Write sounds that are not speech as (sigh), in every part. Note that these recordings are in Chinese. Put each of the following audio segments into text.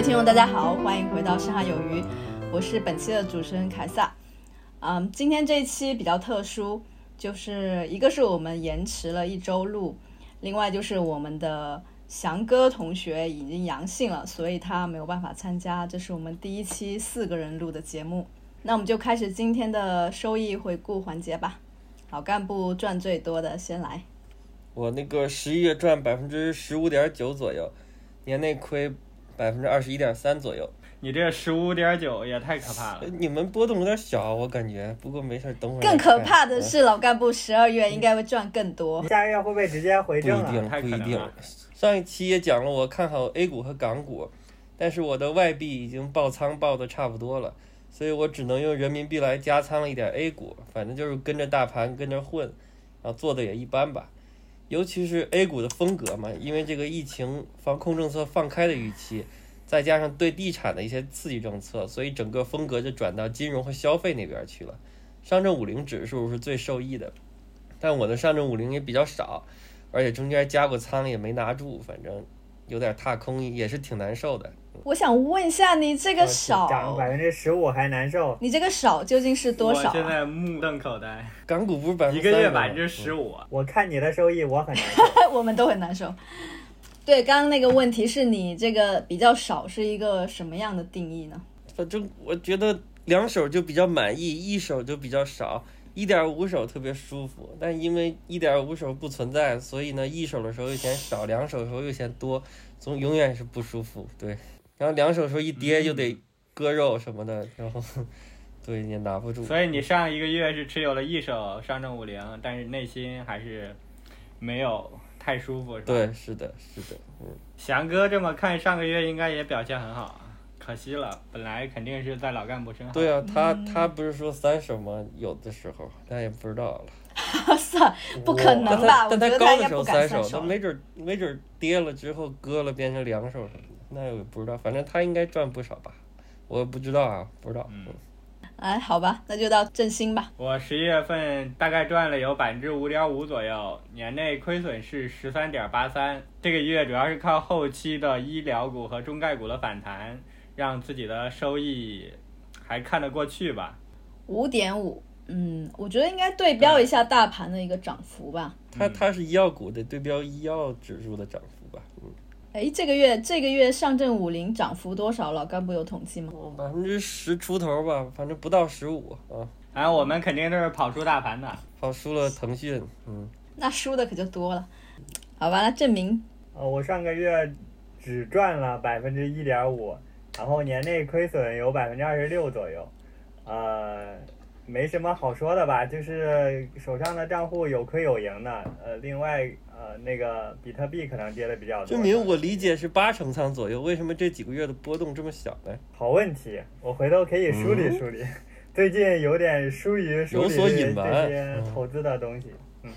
位听众，大家好，欢迎回到深海有鱼，我是本期的主持人凯撒。嗯，今天这一期比较特殊，就是一个是我们延迟了一周录，另外就是我们的翔哥同学已经阳性了，所以他没有办法参加。这是我们第一期四个人录的节目，那我们就开始今天的收益回顾环节吧。老干部赚最多的先来，我那个十一月赚百分之十五点九左右，年内亏百分之二十一点三左右。你这十五点九也太可怕了！你们波动有点小，我感觉。不过没事，等会儿。更可怕的是，老干部十二月应该会赚更多。下个月会不会直接回正啊？不一定，不一定。上一期也讲了，我看好 A 股和港股，但是我的外币已经爆仓爆的差不多了，所以我只能用人民币来加仓了一点 A 股。反正就是跟着大盘跟着混，然后做的也一般吧。尤其是 A 股的风格嘛，因为这个疫情防控政策放开的预期。再加上对地产的一些刺激政策，所以整个风格就转到金融和消费那边去了。上证五零指数是最受益的，但我的上证五零也比较少，而且中间加过仓也没拿住，反正有点踏空，也是挺难受的。我想问一下，你这个少涨百分之十五还难受？你这个少究竟是多少？我现在目瞪口呆。(laughs) 港股不是百分之一个月百分之十五？我看你的收益，我很难受。(laughs) 我们都很难受。对，刚刚那个问题是你这个比较少是一个什么样的定义呢？反正我觉得两手就比较满意，一手就比较少，一点五手特别舒服。但因为一点五手不存在，所以呢，一手的时候又嫌少，两手的时候又嫌多，总永远是不舒服。对，然后两手时候一跌就得割肉什么的，然后 (laughs) 对也拿不住。所以你上一个月是持有了一手上证五零，但是内心还是没有。太舒服是吧？对，是的，是的，嗯。翔哥这么看，上个月应该也表现很好，可惜了，本来肯定是在老干部身后。对啊，他他不是说三手吗？有的时候，但也不知道了。(laughs) 算，不可能吧？但他高的时候三手，他没准没准跌了之后割了变成两手什么的，那也不知道。反正他应该赚不少吧？我不知道啊，不知道。嗯。哎，好吧，那就到振兴吧。我十一月份大概赚了有百分之五点五左右，年内亏损是十三点八三。这个月主要是靠后期的医疗股和中概股的反弹，让自己的收益还看得过去吧。五点五，嗯，我觉得应该对标一下大盘的一个涨幅吧。它它是医药股的，对标医药指数的涨幅吧。嗯。哎，这个月这个月上证五零涨幅多少？老干部有统计吗？百分之十出头吧，反正不到十五啊。反正我们肯定都是跑输大盘的，跑输了腾讯。嗯，那输的可就多了。好吧，那证明。呃，我上个月只赚了百分之一点五，然后年内亏损有百分之二十六左右。呃，没什么好说的吧，就是手上的账户有亏有赢的。呃，另外。呃，那个比特币可能跌的比较多。证明我理解是八成仓左右，为什么这几个月的波动这么小呢？好问题，我回头可以梳理梳理。(laughs) 最近有点疏于梳理这些投资的东西。嗯，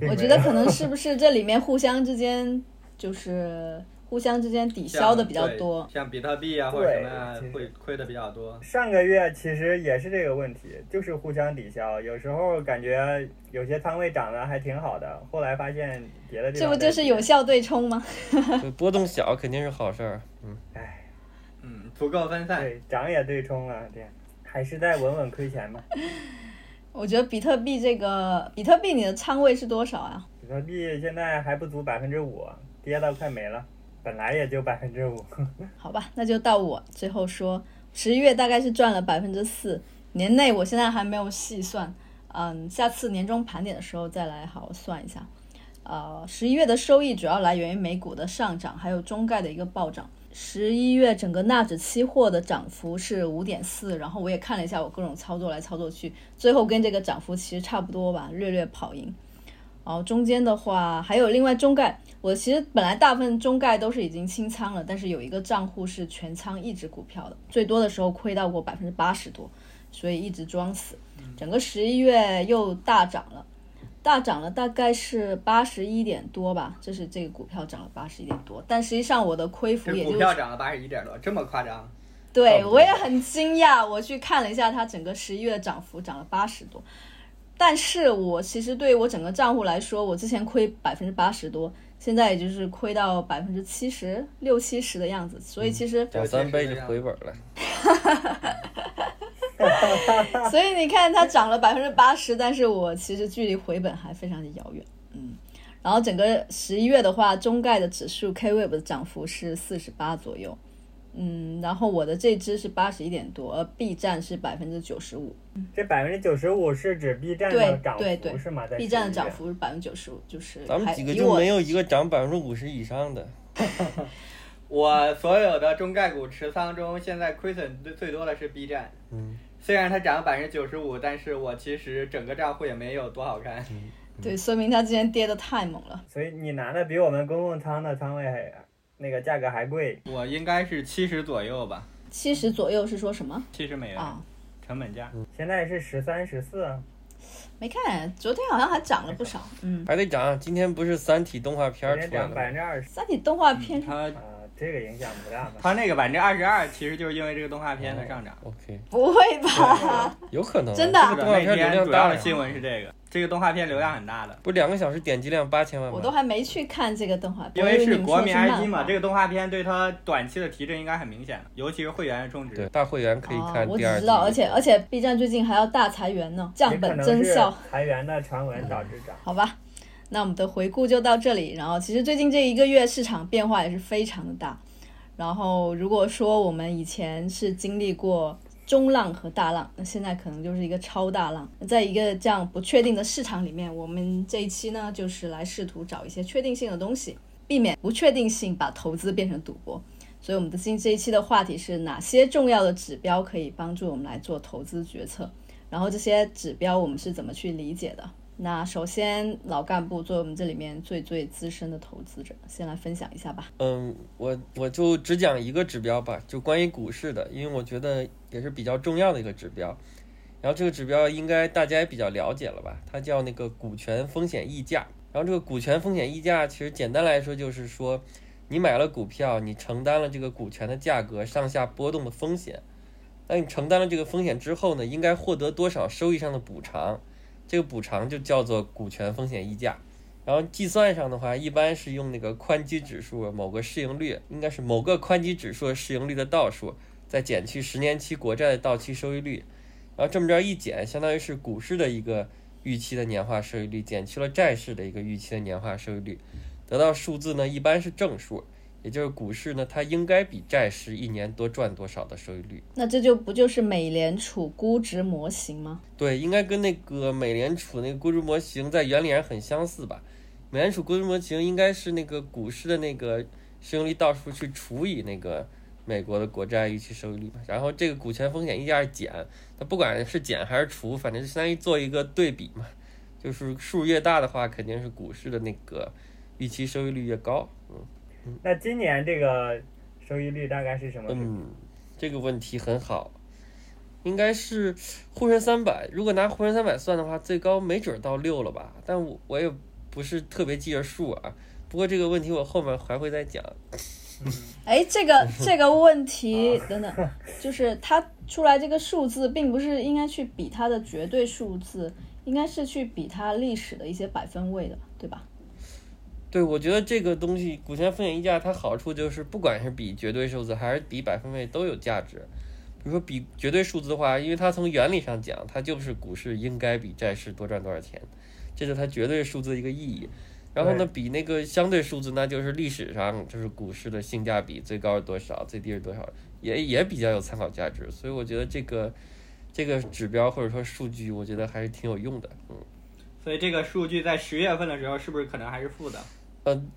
(laughs) 我觉得可能是不是这里面互相之间就是。互相之间抵消的比较多，像比特币啊或者什么会亏的比较多。上个月其实也是这个问题，就是互相抵消。有时候感觉有些仓位涨得还挺好的，后来发现别的。这不就是有效对冲吗？(laughs) 波动小肯定是好事儿。嗯，哎，嗯，足够分散，对，涨也对冲了，对，还是在稳稳亏钱吧。(laughs) 我觉得比特币这个，比特币你的仓位是多少啊？比特币现在还不足百分之五，跌到快没了。本来也就百分之五，(laughs) 好吧，那就到我最后说，十一月大概是赚了百分之四，年内我现在还没有细算，嗯，下次年终盘点的时候再来好好算一下。呃，十一月的收益主要来源于美股的上涨，还有中概的一个暴涨。十一月整个纳指期货的涨幅是五点四，然后我也看了一下我各种操作来操作去，最后跟这个涨幅其实差不多吧，略略跑赢。然后中间的话还有另外中概，我其实本来大部分中概都是已经清仓了，但是有一个账户是全仓一只股票的，最多的时候亏到过百分之八十多，所以一直装死。整个十一月又大涨了，大涨了大概是八十一点多吧，这是这个股票涨了八十一点多，但实际上我的亏幅也就股票涨了八十一点多，这么夸张？对我也很惊讶，我去看了一下它整个十一月涨幅涨了八十多。但是我其实对我整个账户来说，我之前亏百分之八十多，现在也就是亏到百分之七十六七十的样子，所以其实，两三倍就回本了。(laughs) (laughs) 所以你看它涨了百分之八十，但是我其实距离回本还非常的遥远，嗯。然后整个十一月的话，中概的指数 KWEB 的涨幅是四十八左右，嗯，然后我的这只是八十一点多，而 B 站是百分之九十五。这百分之九十五是指 B 站的对涨对对幅是吗？在，B 站的涨幅是百分之九十五，就是咱们几个就没有一个涨百分之五十以上的。(laughs) 我所有的中概股持仓中，现在亏损最最多的是 B 站。嗯，虽然它涨了百分之九十五，但是我其实整个账户也没有多好看。对，说明它之前跌的太猛了。所以你拿的比我们公共仓的仓位还那个价格还贵。我应该是七十左右吧，七十左右是说什么七十美元啊？成本价。现在是十三、十四，没看，昨天好像还涨了不少。嗯，还得涨。今天不是《三体》动画片涨儿出来了吗？百分之二十三体动画片这个影响不大吧？它那个百分之二十二，其实就是因为这个动画片的上涨。OK，不会吧？有可能啊。真的啊这个动画片流天主量大的新闻是这个，这个动画片流量很大的，不两个小时点击量八千万吗？我都还没去看这个动画片，因为是国民 IP 嘛，这个动画片对它短期的提振应该很明显，尤其是会员的充值对。大会员可以看第二季。只知道，而且而且 B 站最近还要大裁员呢，降本增效。裁员的传闻导致涨。好吧，那我们的回顾就到这里。然后其实最近这一个月市场变化也是非常的大。然后如果说我们以前是经历过中浪和大浪，那现在可能就是一个超大浪。在一个这样不确定的市场里面，我们这一期呢就是来试图找一些确定性的东西，避免不确定性把投资变成赌博。所以我们的今这一期的话题是哪些重要的指标可以帮助我们来做投资决策？然后这些指标我们是怎么去理解的？那首先，老干部作为我们这里面最最资深的投资者，先来分享一下吧。嗯，我我就只讲一个指标吧，就关于股市的，因为我觉得也是比较重要的一个指标。然后这个指标应该大家也比较了解了吧？它叫那个股权风险溢价。然后这个股权风险溢价其实简单来说就是说，你买了股票，你承担了这个股权的价格上下波动的风险。那你承担了这个风险之后呢，应该获得多少收益上的补偿？这个补偿就叫做股权风险溢价。然后计算上的话，一般是用那个宽基指数某个市盈率，应该是某个宽基指数市盈率的倒数，再减去十年期国债的到期收益率，然后这么着一减，相当于是股市的一个预期的年化收益率减去了债市的一个预期的年化收益率，得到数字呢一般是正数，也就是股市呢它应该比债市一年多赚多少的收益率。那这就不就是美联储估值模型吗？对，应该跟那个美联储那个估值模型在原理上很相似吧？美联储估值模型应该是那个股市的那个市盈率倒数去除以那个美国的国债预期收益率嘛，然后这个股权风险溢价是减，它不管是减还是除，反正就相当于做一个对比嘛，就是数越大的话，肯定是股市的那个预期收益率越高。嗯那今年这个收益率大概是什么？嗯，这个问题很好，应该是沪深三百。如果拿沪深三百算的话，最高没准儿到六了吧？但我我也不是特别记着数啊。不过这个问题我后面还会再讲。(laughs) 哎，这个这个问题 (laughs) 等等，就是它出来这个数字，并不是应该去比它的绝对数字，应该是去比它历史的一些百分位的，对吧？对，我觉得这个东西股权风险溢价，它好处就是不管是比绝对数字还是比百分位都有价值。比如说比绝对数字的话，因为它从原理上讲，它就是股市应该比债市多赚多少钱，这是它绝对数字的一个意义。然后呢，比那个相对数字，那就是历史上就是股市的性价比最高是多少，最低是多少，也也比较有参考价值。所以我觉得这个这个指标或者说数据，我觉得还是挺有用的。嗯。所以这个数据在十月份的时候，是不是可能还是负的？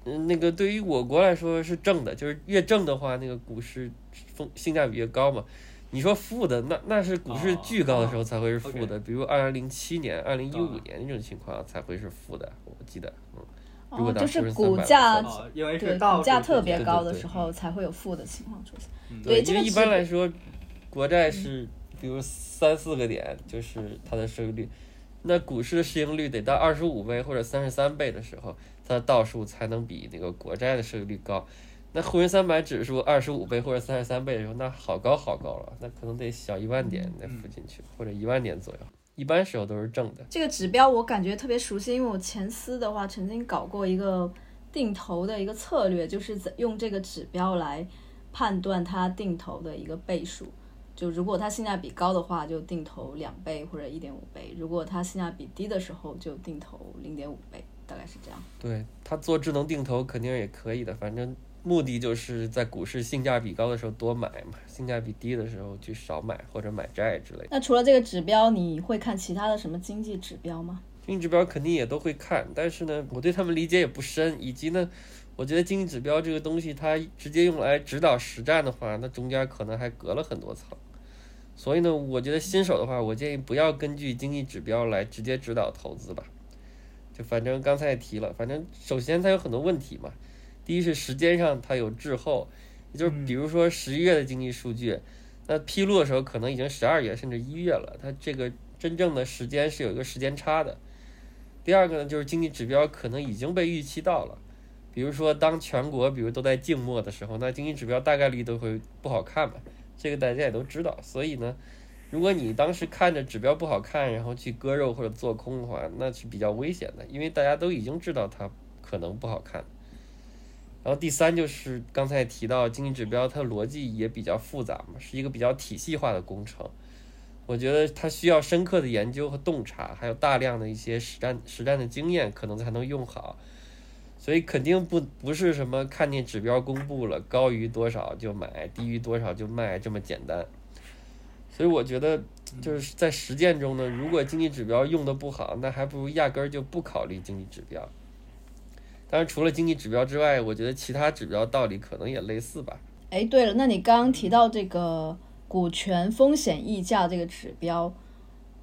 呃，那个对于我国来说是正的，就是越正的话，那个股市风性价比越高嘛。你说负的，那那是股市巨高的时候才会是负的，比如二零零七年、二零一五年那种情况才会是负的，我记得，嗯。如果哦，拿就是沪深300股价哦，因为对是倒股价特别高的时候才会有负的情况出现。嗯对这个因为一般来说，国债是比如三四个点，就是它的收益率。那股市的市盈率得到二十五倍或者三十三倍的时候，它的倒数才能比那个国债的收益率高。那沪深三百指数二十五倍或者三十三倍的时候，那好高好高了，那可能得小一万点那附近去，或者一万点左右。一般时候都是正的。这个指标我感觉特别熟悉，因为我前司的话曾经搞过一个定投的一个策略，就是在用这个指标来判断它定投的一个倍数。就如果它性价比高的话，就定投两倍或者一点五倍；如果它性价比低的时候，就定投零点五倍，大概是这样。对他做智能定投肯定也可以的，反正目的就是在股市性价比高的时候多买嘛，性价比低的时候去少买或者买债之类的。那除了这个指标，你会看其他的什么经济指标吗？经济指标肯定也都会看，但是呢，我对他们理解也不深，以及呢，我觉得经济指标这个东西，它直接用来指导实战的话，那中间可能还隔了很多层。所以呢，我觉得新手的话，我建议不要根据经济指标来直接指导投资吧。就反正刚才也提了，反正首先它有很多问题嘛。第一是时间上它有滞后，也就是比如说十一月的经济数据，那披露的时候可能已经十二月甚至一月了，它这个真正的时间是有一个时间差的。第二个呢，就是经济指标可能已经被预期到了，比如说当全国比如都在静默的时候，那经济指标大概率都会不好看嘛。这个大家也都知道，所以呢，如果你当时看着指标不好看，然后去割肉或者做空的话，那是比较危险的，因为大家都已经知道它可能不好看。然后第三就是刚才提到经济指标，它逻辑也比较复杂嘛，是一个比较体系化的工程。我觉得它需要深刻的研究和洞察，还有大量的一些实战实战的经验，可能才能用好。所以肯定不不是什么看见指标公布了高于多少就买，低于多少就卖这么简单。所以我觉得就是在实践中呢，如果经济指标用的不好，那还不如压根儿就不考虑经济指标。当然，除了经济指标之外，我觉得其他指标道理可能也类似吧。哎，对了，那你刚刚提到这个股权风险溢价这个指标，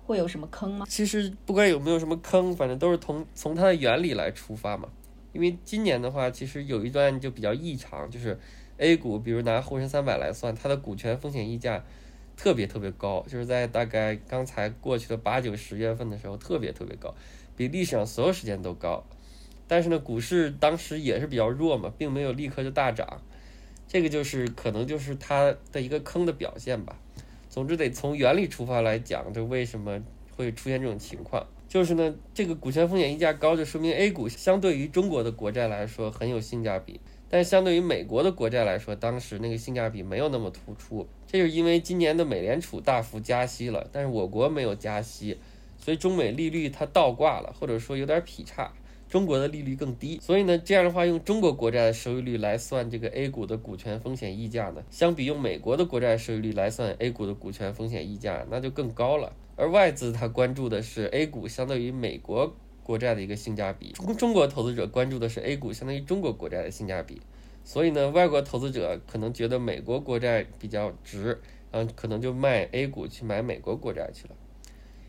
会有什么坑吗？其实不管有没有什么坑，反正都是从从它的原理来出发嘛。因为今年的话，其实有一段就比较异常，就是 A 股，比如拿沪深三百来算，它的股权风险溢价特别特别高，就是在大概刚才过去的八九十月份的时候，特别特别高，比历史上所有时间都高。但是呢，股市当时也是比较弱嘛，并没有立刻就大涨，这个就是可能就是它的一个坑的表现吧。总之得从原理出发来讲，就为什么会出现这种情况，就是呢，这个股权风险溢价高，就说明 A 股相对于中国的国债来说很有性价比，但相对于美国的国债来说，当时那个性价比没有那么突出。这就是因为今年的美联储大幅加息了，但是我国没有加息，所以中美利率它倒挂了，或者说有点劈叉。中国的利率更低，所以呢，这样的话用中国国债的收益率来算这个 A 股的股权风险溢价呢，相比用美国的国债收益率来算 A 股的股权风险溢价，那就更高了。而外资它关注的是 A 股相对于美国国债的一个性价比，中中国投资者关注的是 A 股相当于中国国债的性价比。所以呢，外国投资者可能觉得美国国债比较值，嗯可能就卖 A 股去买美国国债去了。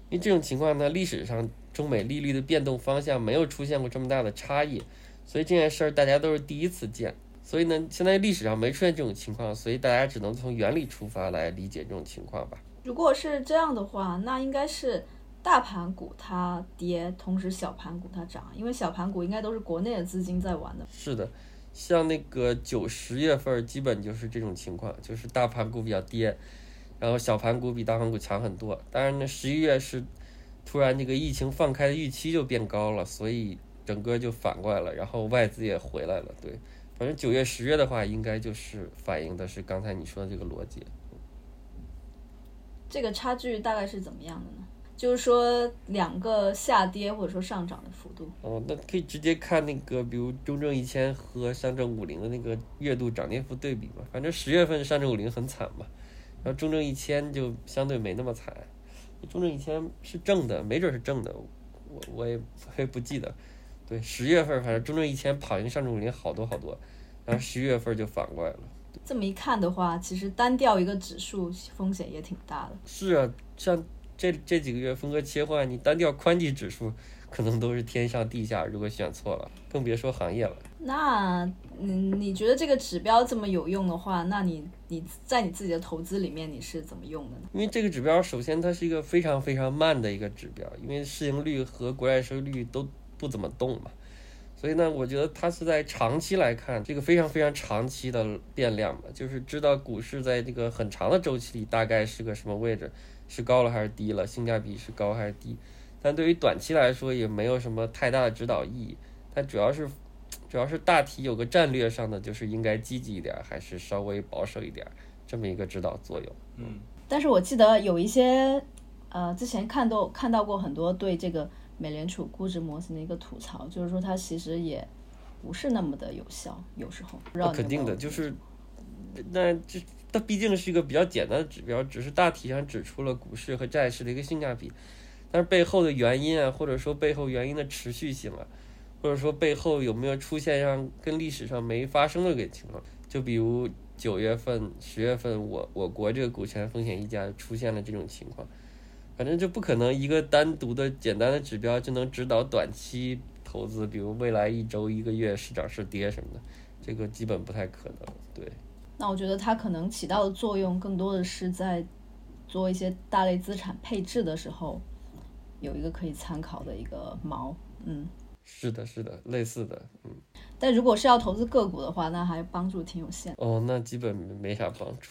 因为这种情况呢，历史上中美利率的变动方向没有出现过这么大的差异，所以这件事儿大家都是第一次见。所以呢，现在历史上没出现这种情况，所以大家只能从原理出发来理解这种情况吧。如果是这样的话，那应该是大盘股它跌，同时小盘股它涨，因为小盘股应该都是国内的资金在玩的。是的，像那个九十月份基本就是这种情况，就是大盘股比较跌，然后小盘股比大盘股强很多。当然呢，十一月是突然这个疫情放开的预期就变高了，所以整个就反过来了，然后外资也回来了。对，反正九月、十月的话，应该就是反映的是刚才你说的这个逻辑。这个差距大概是怎么样的呢？就是说两个下跌或者说上涨的幅度。哦，那可以直接看那个，比如中证一千和上证五零的那个月度涨跌幅对比嘛。反正十月份上证五零很惨嘛，然后中证一千就相对没那么惨。中证一千是正的，没准是正的，我我也我也不记得。对，十月份反正中证一千跑赢上证五零好多好多，然后十一月份就反过来了。这么一看的话，其实单调一个指数风险也挺大的。是啊，像这这几个月风格切换，你单调宽基指数可能都是天上地下，如果选错了，更别说行业了。那嗯，你觉得这个指标这么有用的话，那你你在你自己的投资里面你是怎么用的呢？因为这个指标首先它是一个非常非常慢的一个指标，因为市盈率和国债收益率都不怎么动嘛。所以呢，我觉得它是在长期来看，这个非常非常长期的变量嘛，就是知道股市在这个很长的周期里大概是个什么位置，是高了还是低了，性价比是高还是低。但对于短期来说，也没有什么太大的指导意义。它主要是，主要是大体有个战略上的，就是应该积极一点，还是稍微保守一点，这么一个指导作用。嗯，但是我记得有一些，呃，之前看到看到过很多对这个美联储估值模型的一个吐槽，就是说它其实也不是那么的有效，有时候。不知道那肯定的，就是，那这它毕竟是一个比较简单的指标，只是大体上指出了股市和债市的一个性价比，但是背后的原因啊，或者说背后原因的持续性啊，或者说背后有没有出现让跟历史上没发生的个情况，就比如九月份、十月份我我国这个股权风险溢价出现了这种情况，反正就不可能一个单独的简单的指标就能指导短期投资，比如未来一周、一个月是涨是跌什么的。这个基本不太可能。对，那我觉得它可能起到的作用更多的是在做一些大类资产配置的时候，有一个可以参考的一个锚。嗯，是的，是的，类似的，嗯，但如果是要投资个股的话，那还帮助挺有限。哦，那基本没啥帮助。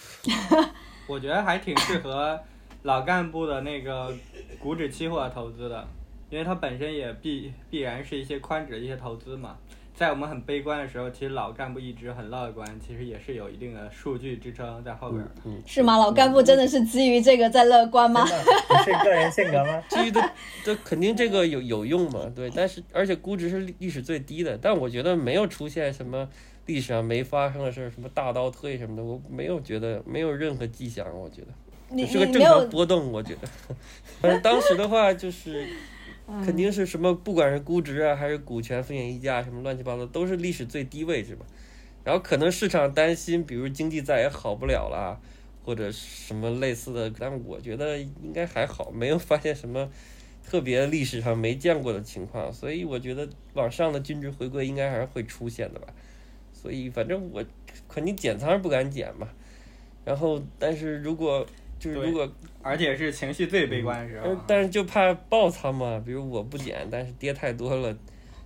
(laughs) 我觉得还挺适合老干部的那个股指期货投资的，因为它本身也必必然是一些宽指的一些投资嘛。在我们很悲观的时候，其实老干部一直很乐观，其实也是有一定的数据支撑在后边儿嗯。嗯，是吗？老干部真的是基于这个在乐观吗？不是个人性格吗？(laughs) 基于的，这肯定这个有有用嘛，对，但是而且估值是历历史最低的，但我觉得没有出现什么历史上没发生的事儿，什么大倒退什么的，我没有觉得没有任何迹象，我觉得是个正常波动，我觉得。(laughs) 反正当时的话就是。肯定是什么，不管是估值啊，还是股权风险溢价，什么乱七八糟，都是历史最低位置嘛。然后可能市场担心，比如经济再也好不了啦，或者什么类似的，但我觉得应该还好，没有发现什么特别历史上没见过的情况，所以我觉得往上的均值回归应该还是会出现的吧。所以反正我肯定减仓是不敢减嘛。然后，但是如果就是如果而且是情绪最悲观的时候呃。但是就怕爆仓嘛，比如我不减，但是跌太多了，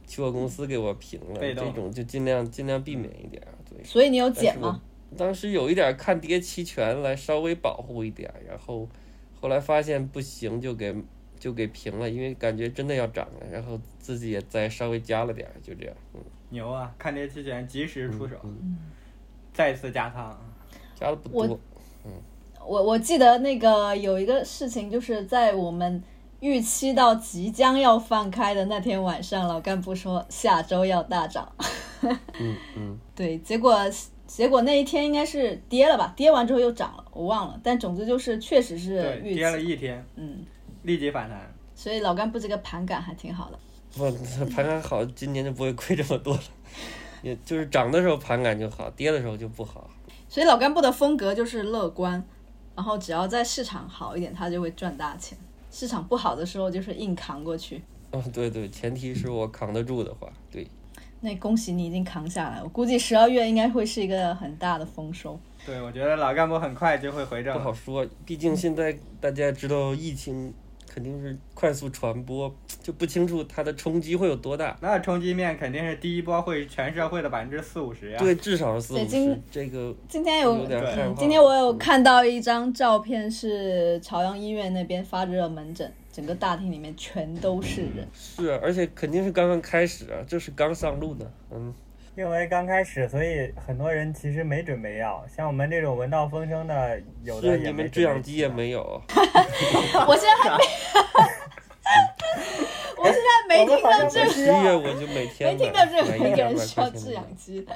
期货公司给我平了，被动这种就尽量尽量避免一点儿。对，所以你有减吗？当时有一点看跌期权来稍微保护一点儿，然后后来发现不行，就给就给平了，因为感觉真的要涨了，然后自己也再稍微加了点儿，就这样，嗯，牛啊！看跌期权及时出手，嗯再次加仓。加的不多。我我记得那个有一个事情，就是在我们预期到即将要放开的那天晚上，老干部说下周要大涨。(laughs) 嗯嗯，对，结果结果那一天应该是跌了吧？跌完之后又涨了，我忘了。但总之就是确实是对，预跌了，一天，嗯，立即反弹。所以老干部这个盘感还挺好的。不盘感好，今年就不会亏这么多了。(laughs) 也就是涨的时候盘感就好，跌的时候就不好。所以老干部的风格就是乐观，然后只要在市场好一点，他就会赚大钱；市场不好的时候，就是硬扛过去。哦，对对，前提是我扛得住的话，对，那恭喜你已经扛下来，我估计十二月应该会是一个很大的丰收。对，我觉得老干部很快就会回正。不好说，毕竟现在大家知道疫情肯定是快速传播，就不清楚它的冲击会有多大。那冲击面肯定是第一波会全社会的百分之四五十呀。对，至少是四五对今十，这个今天有有今天我有看到一张照片，是朝阳医院那边发热门诊，整个大厅里面全都是人。是啊，而且肯定是刚刚开始啊，这是刚上路的。嗯，因为刚开始，所以很多人其实没准备要。像我们这种闻到风声的，有的是你也没们制氧机也没有 (laughs) (laughs) 我现在还没，(laughs) 我现在没听到这十月我就每天没听到买任何一个人需要制氧机。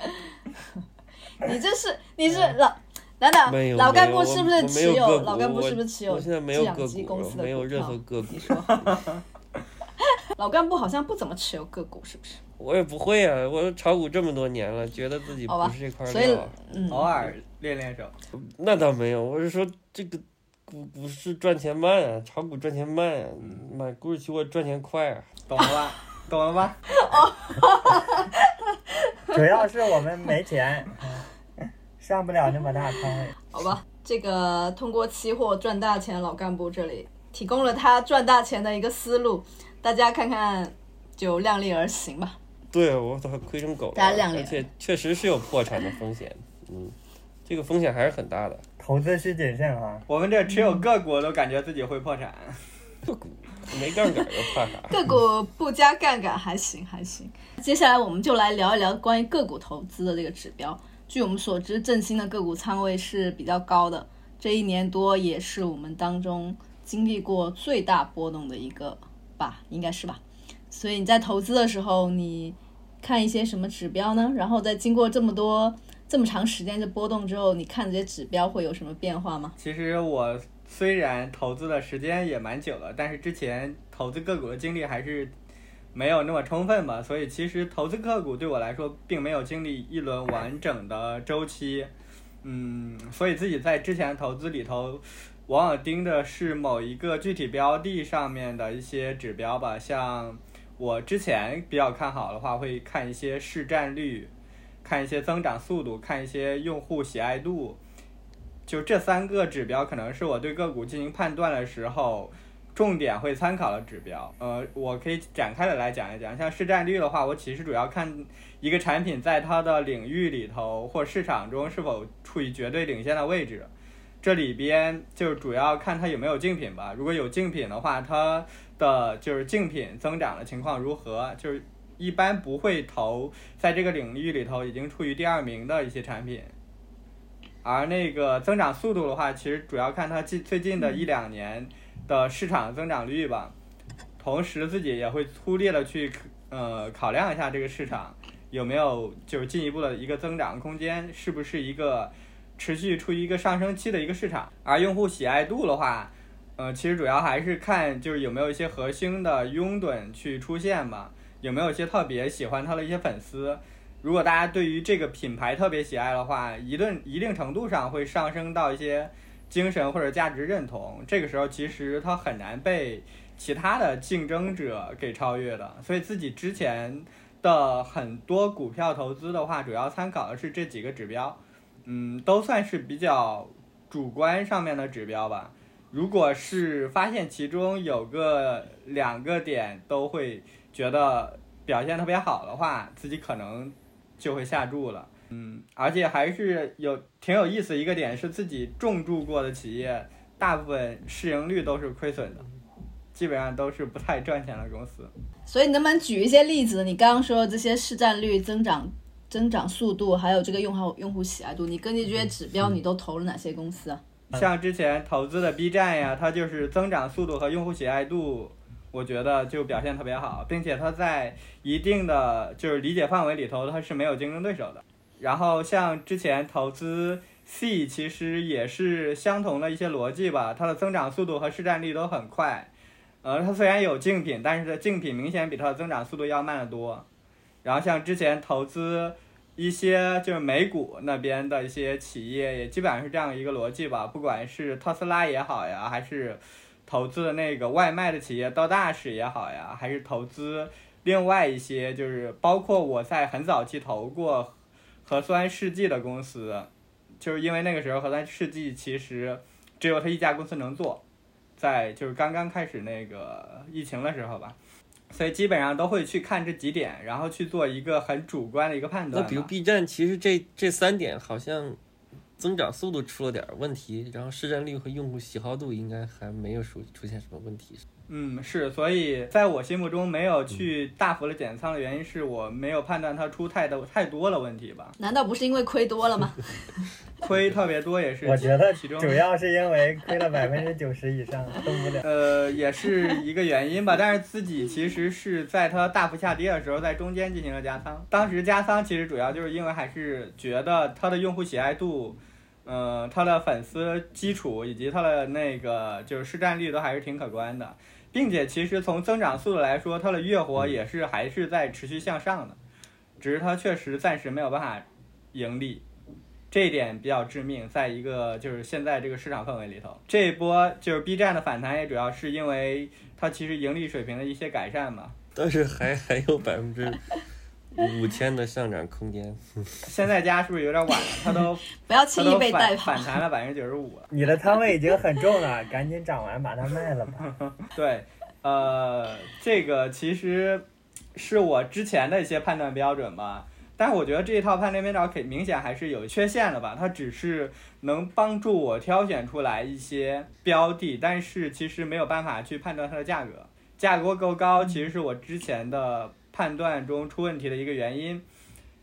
你这是你是老等等，老干部是不是持有老干部是不是持有我现在没制氧有个股机公司的没有股票任何个股你说，老干部好像不怎么持有个股，是不是？我也不会啊，我炒股这么多年了，觉得自己不是这块料啊。嗯，偶尔练练手。那倒没有，我是说这个股股市赚钱慢啊，炒股赚钱慢啊，买股指期货赚钱快啊。懂了吧？(laughs) 懂了吧？(laughs) 主要是我们没钱，上不了那么大仓位。好吧，这个通过期货赚大钱，老干部这里提供了他赚大钱的一个思路，大家看看就量力而行吧。对，我操，亏成狗了，大家量力而且确实是有破产的风险。嗯，这个风险还是很大的。投资需谨慎啊。我们这持有个股都感觉自己会破产。个股没杠杆又怕啥？(laughs) 个股不加杠杆还行还行。接下来我们就来聊一聊关于个股投资的这个指标。据我们所知，振兴的个股仓位是比较高的，这一年多也是我们当中经历过最大波动的一个吧，应该是吧。所以你在投资的时候，你看一些什么指标呢？然后在经过这么多这么长时间的波动之后，你看这些指标会有什么变化吗？其实我虽然投资的时间也蛮久了，但是之前投资个股的经历还是没有那么充分吧，所以其实投资个股对我来说并没有经历一轮完整的周期。嗯，所以自己在之前投资里头，往往盯的是某一个具体标的上面的一些指标吧，像。我之前比较看好的话，会看一些市占率，看一些增长速度，看一些用户喜爱度，就这三个指标可能是我对个股进行判断的时候重点会参考的指标。呃，我可以展开的来讲一讲，像市占率的话，我其实主要看一个产品在它的领域里头或市场中是否处于绝对领先的位置。这里边就主要看它有没有竞品吧。如果有竞品的话，它的就是竞品增长的情况如何？就是一般不会投在这个领域里头已经处于第二名的一些产品。而那个增长速度的话，其实主要看它近最近的一两年的市场增长率吧。同时自己也会粗略的去呃考量一下这个市场有没有就是进一步的一个增长空间，是不是一个。持续处于一个上升期的一个市场，而用户喜爱度的话，呃，其实主要还是看就是有没有一些核心的拥趸去出现吧，有没有一些特别喜欢它的一些粉丝。如果大家对于这个品牌特别喜爱的话，一定一定程度上会上升到一些精神或者价值认同。这个时候其实它很难被其他的竞争者给超越的。所以自己之前的很多股票投资的话，主要参考的是这几个指标。嗯，都算是比较主观上面的指标吧。如果是发现其中有个两个点都会觉得表现特别好的话，自己可能就会下注了。嗯，而且还是有挺有意思一个点是自己重注过的企业，大部分市盈率都是亏损的，基本上都是不太赚钱的公司。所以你，能不能举一些例子？你刚刚说的这些市占率增长。增长速度还有这个用户用户喜爱度，你根据这些指标，你都投了哪些公司啊？像之前投资的 B 站呀，它就是增长速度和用户喜爱度，我觉得就表现特别好，并且它在一定的就是理解范围里头，它是没有竞争对手的。然后像之前投资 C，其实也是相同的一些逻辑吧，它的增长速度和市占率都很快。呃，它虽然有竞品，但是它竞品明显比它的增长速度要慢得多。然后像之前投资一些就是美股那边的一些企业，也基本上是这样一个逻辑吧。不管是特斯拉也好呀，还是投资的那个外卖的企业到大使也好呀，还是投资另外一些就是包括我在很早期投过核酸试剂的公司，就是因为那个时候核酸试剂其实只有他一家公司能做，在就是刚刚开始那个疫情的时候吧。所以基本上都会去看这几点，然后去做一个很主观的一个判断。那比如 B 站，其实这这三点好像增长速度出了点问题，然后市占率和用户喜好度应该还没有出出现什么问题。嗯，是，所以在我心目中没有去大幅的减仓的原因是我没有判断它出太多太多的问题吧？难道不是因为亏多了吗？(laughs) 亏特别多也是，我觉得其中主要是因为亏了百分之九十以上动不了。呃，也是一个原因吧，但是自己其实是在它大幅下跌的时候，在中间进行了加仓。当时加仓其实主要就是因为还是觉得它的用户喜爱度，呃，它的粉丝基础以及它的那个就是市占率都还是挺可观的。并且其实从增长速度来说，它的月活也是还是在持续向上的，只是它确实暂时没有办法盈利，这一点比较致命。在一个就是现在这个市场氛围里头，这一波就是 B 站的反弹也主要是因为它其实盈利水平的一些改善嘛。但是还还有百分之五千的上涨空间。(laughs) 现在加是不是有点晚了？它都 (laughs) 不要轻易被带跑，反弹了百分之九十五。你的仓位已经很重了，赶紧涨完把它卖了吧。(laughs) 对。呃，这个其实是我之前的一些判断标准吧。但是我觉得这一套判断标准肯明显还是有缺陷的吧，它只是能帮助我挑选出来一些标的，但是其实没有办法去判断它的价格，价格够高其实是我之前的判断中出问题的一个原因。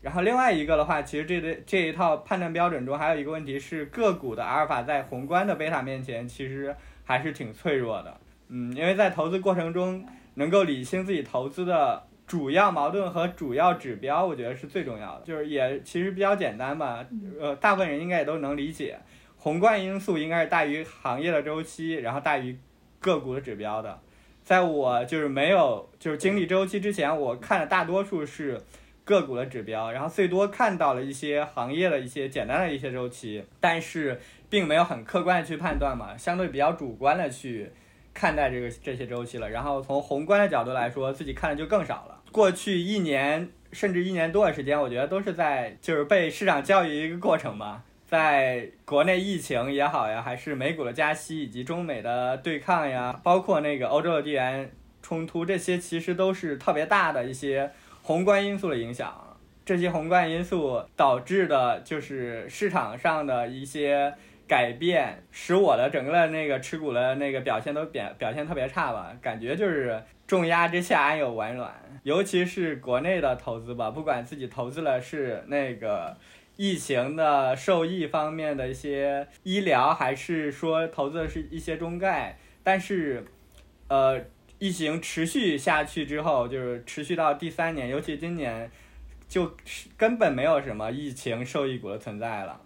然后另外一个的话，其实这个这一套判断标准中还有一个问题是个股的阿尔法在宏观的贝塔面前其实还是挺脆弱的。嗯，因为在投资过程中能够理清自己投资的。主要矛盾和主要指标，我觉得是最重要的，就是也其实比较简单吧，呃，大部分人应该也都能理解，宏观因素应该是大于行业的周期，然后大于个股的指标的。在我就是没有就是经历周期之前，我看的大多数是个股的指标，然后最多看到了一些行业的一些简单的一些周期，但是并没有很客观的去判断嘛，相对比较主观的去。看待这个这些周期了，然后从宏观的角度来说，自己看的就更少了。过去一年甚至一年多的时间，我觉得都是在就是被市场教育一个过程吧。在国内疫情也好呀，还是美股的加息以及中美的对抗呀，包括那个欧洲的地缘冲突，这些其实都是特别大的一些宏观因素的影响。这些宏观因素导致的就是市场上的一些。改变使我的整个的那个持股的那个表现都表表现特别差吧，感觉就是重压之下安有完卵。尤其是国内的投资吧，不管自己投资了是那个疫情的受益方面的一些医疗，还是说投资的是一些中概，但是，呃，疫情持续下去之后，就是持续到第三年，尤其今年，就根本没有什么疫情受益股的存在了。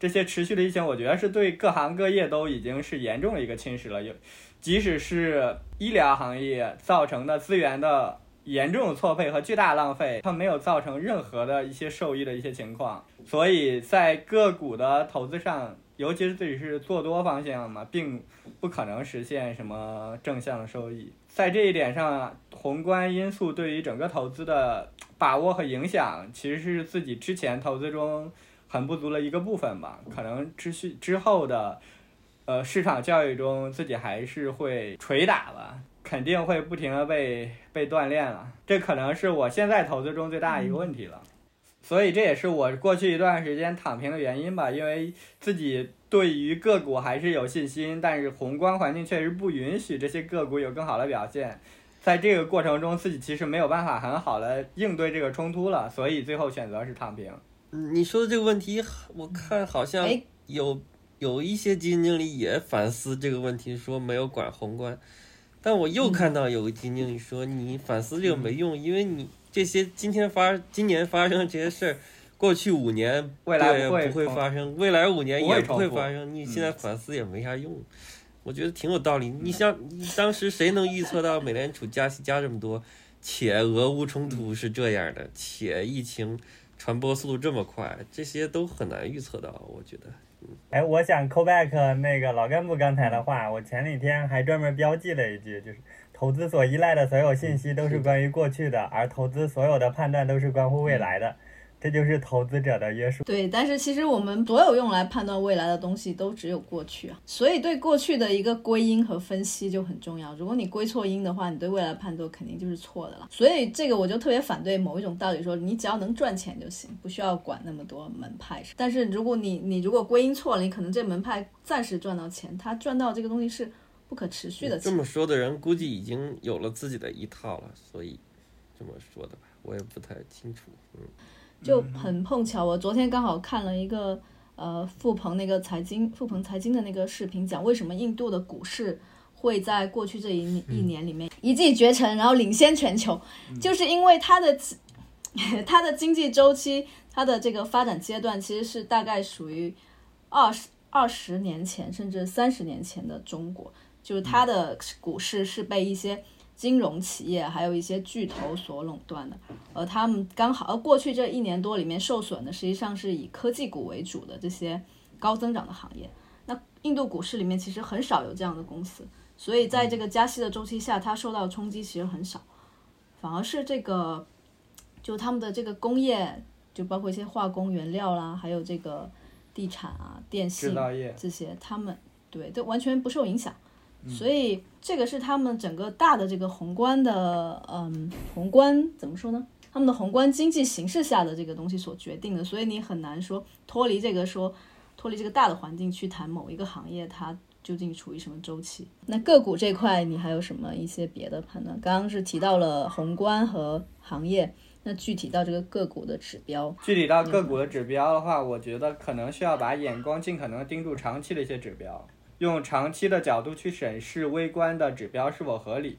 这些持续的疫情，我觉得是对各行各业都已经是严重的一个侵蚀了。有，即使是医疗行业造成的资源的严重的错配和巨大浪费，它没有造成任何的一些受益的一些情况。所以在个股的投资上，尤其是自己是做多方向嘛，并不可能实现什么正向的收益。在这一点上，宏观因素对于整个投资的把握和影响，其实是自己之前投资中。很不足的一个部分吧，可能之续之后的，呃，市场教育中自己还是会捶打吧，肯定会不停的被被锻炼了，这可能是我现在投资中最大的一个问题了，所以这也是我过去一段时间躺平的原因吧，因为自己对于个股还是有信心，但是宏观环境确实不允许这些个股有更好的表现，在这个过程中自己其实没有办法很好的应对这个冲突了，所以最后选择是躺平。你说的这个问题，我看好像有有一些基金经理也反思这个问题，说没有管宏观。但我又看到有个金靖说，你反思这个没用，因为你这些今天发今年发生的这些事儿，过去五年未来不会发生，未来五年也不会发生。你现在反思也没啥用。我觉得挺有道理。你像当时谁能预测到美联储加息加这么多，且俄乌冲突是这样的，且疫情。传播速度这么快，这些都很难预测到，我觉得。哎，我想 call back 那个老干部刚才的话，我前几天还专门标记了一句，就是投资所依赖的所有信息都是关于过去的，而投资所有的判断都是关乎未来的。这就是投资者的约束。对，但是其实我们所有用来判断未来的东西都只有过去啊，所以对过去的一个归因和分析就很重要。如果你归错因的话，你对未来判断肯定就是错的了。所以这个我就特别反对某一种道理，说你只要能赚钱就行，不需要管那么多门派。但是如果你你如果归因错了，你可能这门派暂时赚到钱，他赚到这个东西是不可持续的。这么说的人估计已经有了自己的一套了，所以这么说的吧，我也不太清楚，嗯。就很碰巧，我昨天刚好看了一个呃富鹏那个财经富鹏财经的那个视频，讲为什么印度的股市会在过去这一一年里面一骑绝尘，然后领先全球，(laughs) 就是因为它的 (laughs) 它的经济周期，它的这个发展阶段其实是大概属于二十二十年前甚至三十年前的中国，就是它的股市是被一些。金融企业还有一些巨头所垄断的，而他们刚好，而过去这一年多里面受损的，实际上是以科技股为主的这些高增长的行业。那印度股市里面其实很少有这样的公司，所以在这个加息的周期下，它受到冲击其实很少，反而是这个，就他们的这个工业，就包括一些化工原料啦，还有这个地产啊、电信这些，他们对都完全不受影响。所以这个是他们整个大的这个宏观的，嗯，宏观怎么说呢？他们的宏观经济形势下的这个东西所决定的，所以你很难说脱离这个说脱离这个大的环境去谈某一个行业它究竟处于什么周期。那个股这块你还有什么一些别的判断？刚刚是提到了宏观和行业，那具体到这个个股的指标，具体到个股的指标的话，我觉得可能需要把眼光尽可能盯住长期的一些指标，用长期的角度去审视微观的指标是否合理，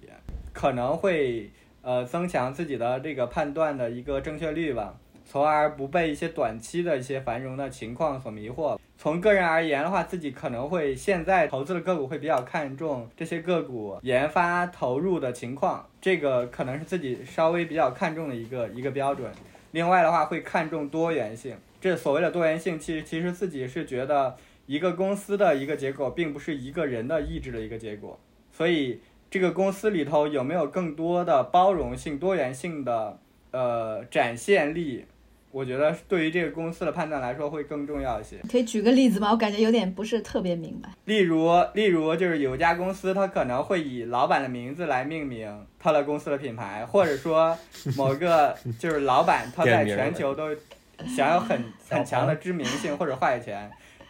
可能会呃增强自己的这个判断的一个正确率吧，从而不被一些短期的一些繁荣的情况所迷惑。从个人而言的话，自己可能会现在投资的个股会比较看重这些个股研发投入的情况，这个可能是自己稍微比较看重的一个一个标准。另外的话，会看重多元性。这所谓的多元性，其实其实自己是觉得一个公司的一个结果，并不是一个人的意志的一个结果。所以这个公司里头有没有更多的包容性、多元性的呃展现力，我觉得对于这个公司的判断来说会更重要一些。可以举个例子吗？我感觉有点不是特别明白。例如，例如就是有家公司，它可能会以老板的名字来命名它的公司的品牌，或者说某个就是老板他在全球都享有很很强的知名性或者话语权。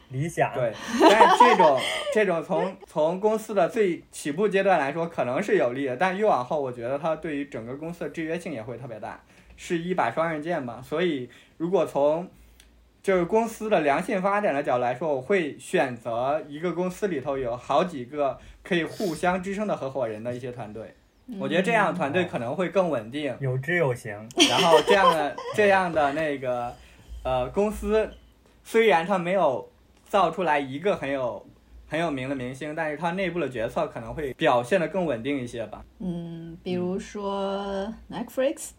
理想，对，但是这种这种从从公司的最起步阶段来说，可能是有利的，但越往后，我觉得它对于整个公司的制约性也会特别大，是一把双刃剑嘛。所以，如果从就是公司的良性发展的角度来说，我会选择一个公司里头有好几个可以互相支撑的合伙人的一些团队，我觉得这样的团队可能会更稳定。有知有行，然后这样的这样的那个呃公司，虽然它没有造出来一个很有很有名的明星，但是它内部的决策可能会表现的更稳定一些吧。嗯，比如说 Netflix，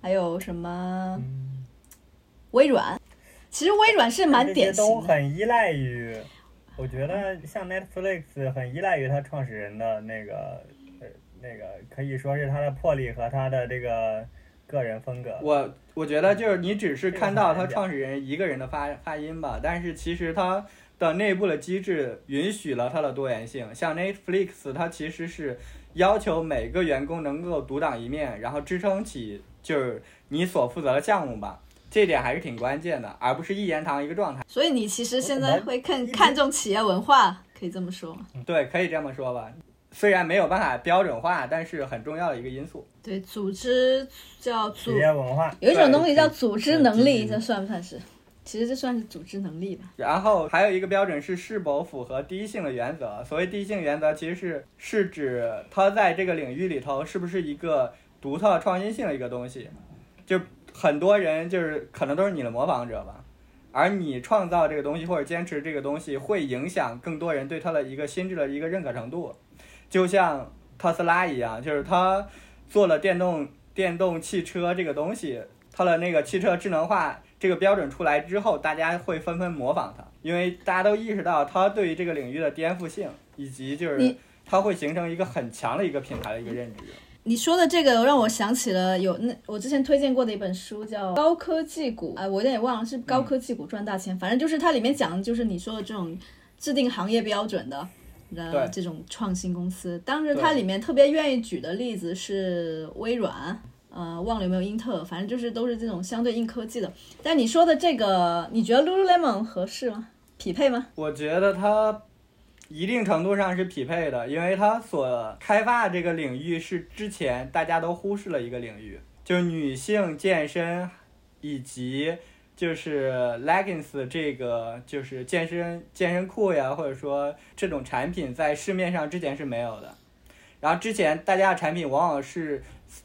还有什么嗯，微软。其实微软是蛮典型的，都很依赖于，我觉得像 Netflix 很依赖于它创始人的那个呃那个可以说是他的魄力和他的这个个人风格。我我觉得就是你只是看到他创始人一个人的发发音吧，但是其实它的内部的机制允许了它的多元性。像 Netflix，它其实是要求每个员工能够独当一面，然后支撑起就是你所负责的项目吧。这点还是挺关键的，而不是一言堂一个状态。所以你其实现在会更看重企业文化，可以这么说吗？对，可以这么说吧。虽然没有办法标准化，但是很重要的一个因素。对，组织叫组企，业文化，有一种东西叫组织能力，这算不算是？其实这算是组织能力吧。然后还有一个标准是是否符合第一性的原则。所谓第一性原则，其实是是指它在这个领域里头是不是一个独特创新性的一个东西。就很多人就是可能都是你的模仿者吧，而你创造这个东西或者坚持这个东西，会影响更多人对它的一个心智的一个认可程度。就像特斯拉一样，就是它做了电动电动汽车这个东西，它的那个汽车智能化这个标准出来之后，大家会纷纷模仿它，因为大家都意识到它对于这个领域的颠覆性，以及就是你它会形成一个很强的一个品牌的一个认知。你说的这个让我想起了有那我之前推荐过的一本书叫《高科技股》啊、我有点忘了是《高科技股赚大钱》，反正就是它里面讲的就是你说的这种制定行业标准的。的这种创新公司，当时它里面特别愿意举的例子是微软，呃，忘了有没有英特尔，反正就是都是这种相对硬科技的。但你说的这个，你觉得 Lululemon 合适吗？匹配吗？我觉得它一定程度上是匹配的，因为它所开发的这个领域是之前大家都忽视了一个领域，就是女性健身以及就是 leggings 这个就是健身健身裤呀，或者说这种产品在市面上之前是没有的。然后之前大家的产品往往是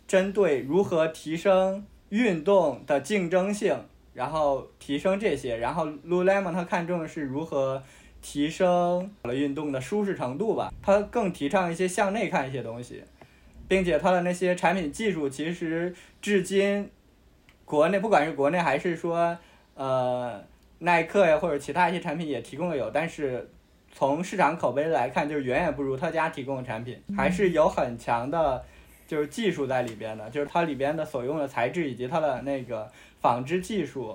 针对如何提升运动的竞争性，然后提升这些，然后 Lululemon 它看重的是如何提升了运动的舒适程度吧，它更提倡一些向内看一些东西，并且它的那些产品技术其实至今国内不管是国内还是说呃耐克呀或者其他一些产品也提供了有，但是从市场口碑来看，就是远远不如他家提供的产品，还是有很强的。就是技术在里边的，就是它里边的所用的材质以及它的那个纺织技术，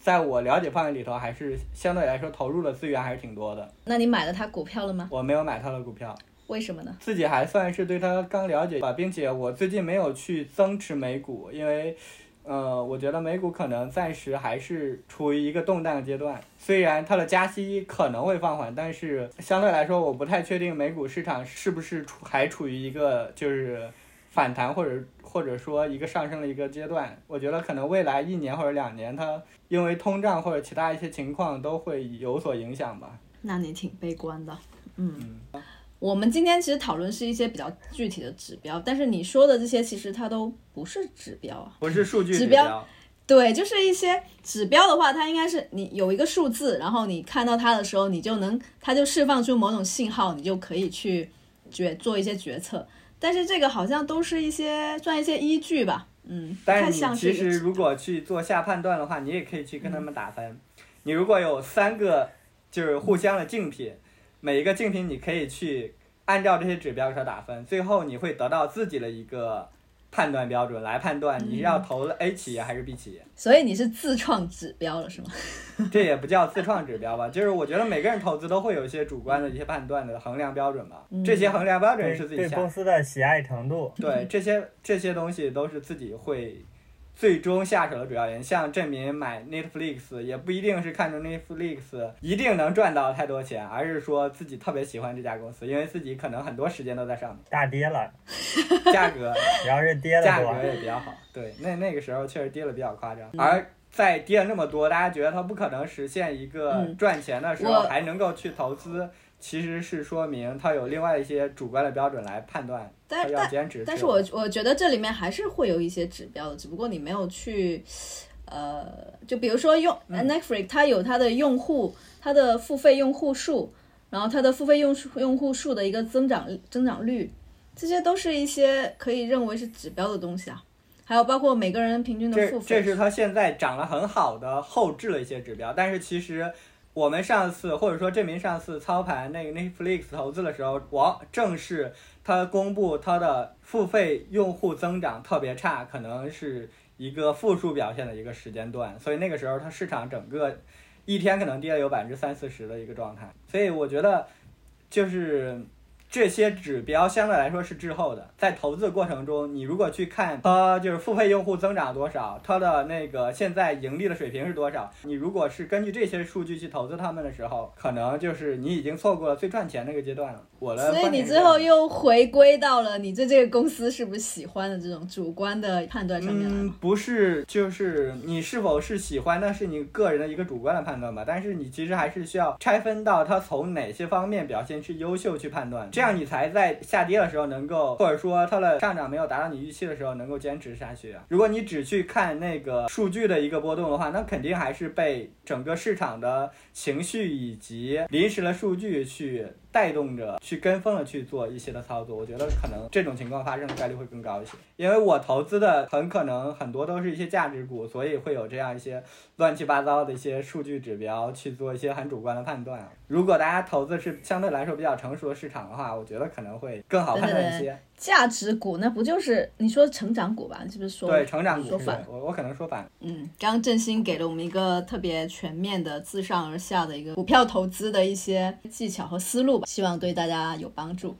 在我了解范围里头，还是相对来说投入的资源还是挺多的。那你买了它股票了吗？我没有买它的股票，为什么呢？自己还算是对它刚了解吧，并且我最近没有去增持美股，因为呃，我觉得美股可能暂时还是处于一个动荡阶段。虽然它的加息可能会放缓，但是相对来说，我不太确定美股市场是不是处还处于一个就是反弹或者或者说一个上升的一个阶段。我觉得可能未来一年或者两年，它因为通胀或者其他一些情况都会有所影响吧。那你挺悲观的，嗯。我们今天其实讨论是一些比较具体的指标，但是你说的这些其实它都不是指标啊，不是数据指标。对，就是一些指标的话，它应该是你有一个数字，然后你看到它的时候，你就能它就释放出某种信号，你就可以去决做一些决策。但是这个好像都是一些算一些依据吧，嗯。但是你其实如果去做下判断的话，你也可以去跟他们打分。你如果有三个就是互相的竞品。每一个竞品，你可以去按照这些指标给它打分，最后你会得到自己的一个判断标准来判断你要投 A 企业还是 B 企业。所以你是自创指标了是吗？这也不叫自创指标吧，(laughs) 就是我觉得每个人投资都会有一些主观的一些判断的衡量标准吧。这些衡量标准是自己对公司的喜爱程度。对这些这些东西都是自己会。最终下手的主要原因，像郑民买 Netflix，也不一定是看中 Netflix 一定能赚到太多钱，而是说自己特别喜欢这家公司，因为自己可能很多时间都在上面。(laughs) 大跌了，价格主要是跌了，价格也比较好。对，那那个时候确实跌了比较夸张，而在跌了那么多，大家觉得它不可能实现一个赚钱的时候，还能够去投资。其实是说明他有另外一些主观的标准来判断，他要坚持。但是我我觉得这里面还是会有一些指标的，只不过你没有去，呃，就比如说用 Netflix，它有它的用户，它的付费用户数，然后它的付费用用户数的一个增长增长率，这些都是一些可以认为是指标的东西啊。还有包括每个人平均的付费，这是它现在涨了很好的后置了一些指标，但是其实。我们上次或者说证明上次操盘那个 Netflix 投资的时候，王正是他公布他的付费用户增长特别差，可能是一个负数表现的一个时间段，所以那个时候它市场整个一天可能跌了有百分之三四十的一个状态，所以我觉得就是。这些指标相对来说是滞后的，在投资过程中，你如果去看它就是付费用户增长多少，它的那个现在盈利的水平是多少，你如果是根据这些数据去投资他们的时候，可能就是你已经错过了最赚钱那个阶段了。我的所以你最后又回归到了你对这个公司是不是喜欢的这种主观的判断上面了。嗯，不是，就是你是否是喜欢，那是你个人的一个主观的判断吧。但是你其实还是需要拆分到它从哪些方面表现是优秀去判断。这样样你才在下跌的时候能够，或者说它的上涨没有达到你预期的时候能够坚持下去。如果你只去看那个数据的一个波动的话，那肯定还是被整个市场的情绪以及临时的数据去。带动着去跟风的去做一些的操作，我觉得可能这种情况发生的概率会更高一些。因为我投资的很可能很多都是一些价值股，所以会有这样一些乱七八糟的一些数据指标去做一些很主观的判断。如果大家投资是相对来说比较成熟的市场的话，我觉得可能会更好判断一些。价值股那不就是你说成长股吧？你是不是说对成长股说反？我我可能说反。嗯，刚刚振兴给了我们一个特别全面的自上而下的一个股票投资的一些技巧和思路吧，希望对大家有帮助。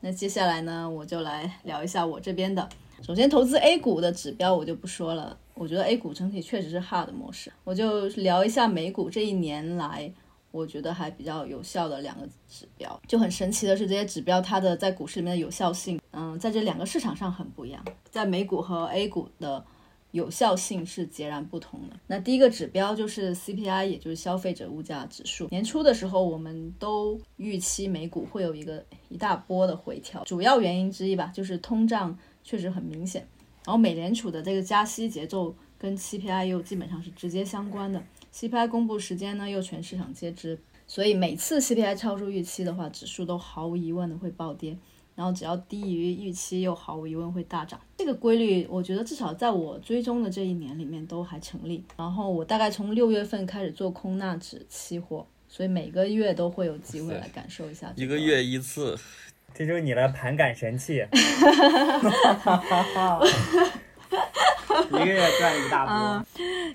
那接下来呢，我就来聊一下我这边的。首先，投资 A 股的指标我就不说了，我觉得 A 股整体确实是 hard 模式。我就聊一下美股这一年来。我觉得还比较有效的两个指标，就很神奇的是，这些指标它的在股市里面的有效性，嗯，在这两个市场上很不一样，在美股和 A 股的有效性是截然不同的。那第一个指标就是 CPI，也就是消费者物价指数。年初的时候，我们都预期美股会有一个一大波的回调，主要原因之一吧，就是通胀确实很明显，然后美联储的这个加息节奏跟 CPI 又基本上是直接相关的。CPI 公布时间呢，又全市场皆知，所以每次 CPI 超出预期的话，指数都毫无疑问的会暴跌，然后只要低于预期，又毫无疑问会大涨。这个规律，我觉得至少在我追踪的这一年里面都还成立。然后我大概从六月份开始做空纳指期货，所以每个月都会有机会来感受一下。一个月一次，这就是你的盘感神器。(laughs) 一个月赚一大波，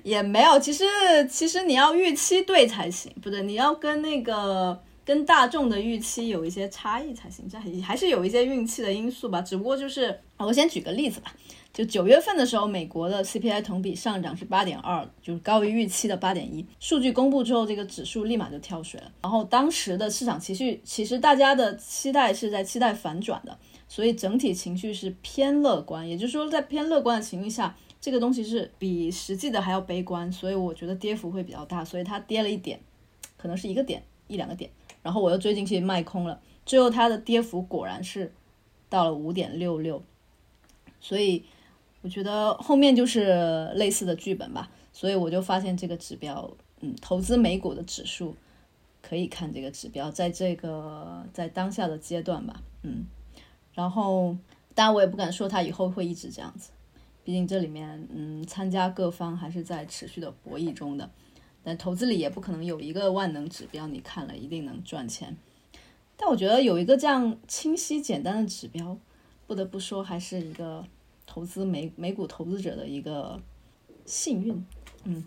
也没有。其实，其实你要预期对才行，不对，你要跟那个跟大众的预期有一些差异才行。这还还是有一些运气的因素吧。只不过就是，我先举个例子吧。就九月份的时候，美国的 CPI 同比上涨是八点二，就是高于预期的八点一。数据公布之后，这个指数立马就跳水了。然后当时的市场情绪，其实大家的期待是在期待反转的，所以整体情绪是偏乐观。也就是说，在偏乐观的情绪下，这个东西是比实际的还要悲观，所以我觉得跌幅会比较大。所以它跌了一点，可能是一个点一两个点，然后我又追进去卖空了，最后它的跌幅果然是到了五点六六，所以。我觉得后面就是类似的剧本吧，所以我就发现这个指标，嗯，投资美股的指数可以看这个指标，在这个在当下的阶段吧，嗯，然后当然我也不敢说它以后会一直这样子，毕竟这里面嗯参加各方还是在持续的博弈中的，但投资里也不可能有一个万能指标，你看了一定能赚钱，但我觉得有一个这样清晰简单的指标，不得不说还是一个。投资美美股投资者的一个幸运，嗯，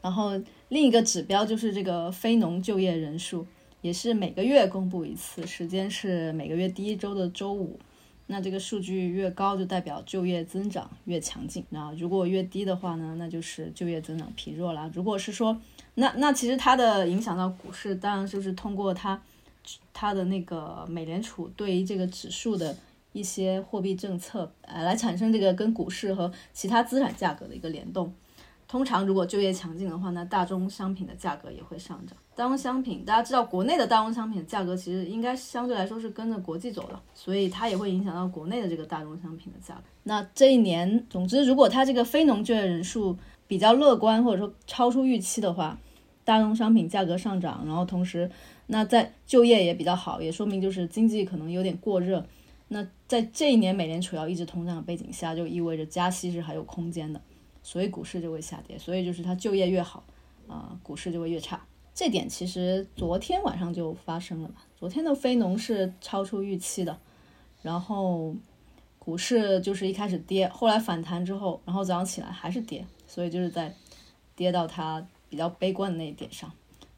然后另一个指标就是这个非农就业人数，也是每个月公布一次，时间是每个月第一周的周五。那这个数据越高，就代表就业增长越强劲；那如果越低的话呢，那就是就业增长疲弱了。如果是说，那那其实它的影响到股市，当然就是通过它它的那个美联储对于这个指数的。一些货币政策，呃，来产生这个跟股市和其他资产价格的一个联动。通常，如果就业强劲的话，那大宗商品的价格也会上涨。大宗商品，大家知道，国内的大宗商品价格其实应该相对来说是跟着国际走的，所以它也会影响到国内的这个大宗商品的价格。那这一年，总之，如果它这个非农就业人数比较乐观，或者说超出预期的话，大宗商品价格上涨，然后同时，那在就业也比较好，也说明就是经济可能有点过热。那在这一年美联储要一直通胀的背景下，就意味着加息是还有空间的，所以股市就会下跌。所以就是它就业越好，啊，股市就会越差。这点其实昨天晚上就发生了嘛。昨天的非农是超出预期的，然后股市就是一开始跌，后来反弹之后，然后早上起来还是跌，所以就是在跌到它比较悲观的那一点上。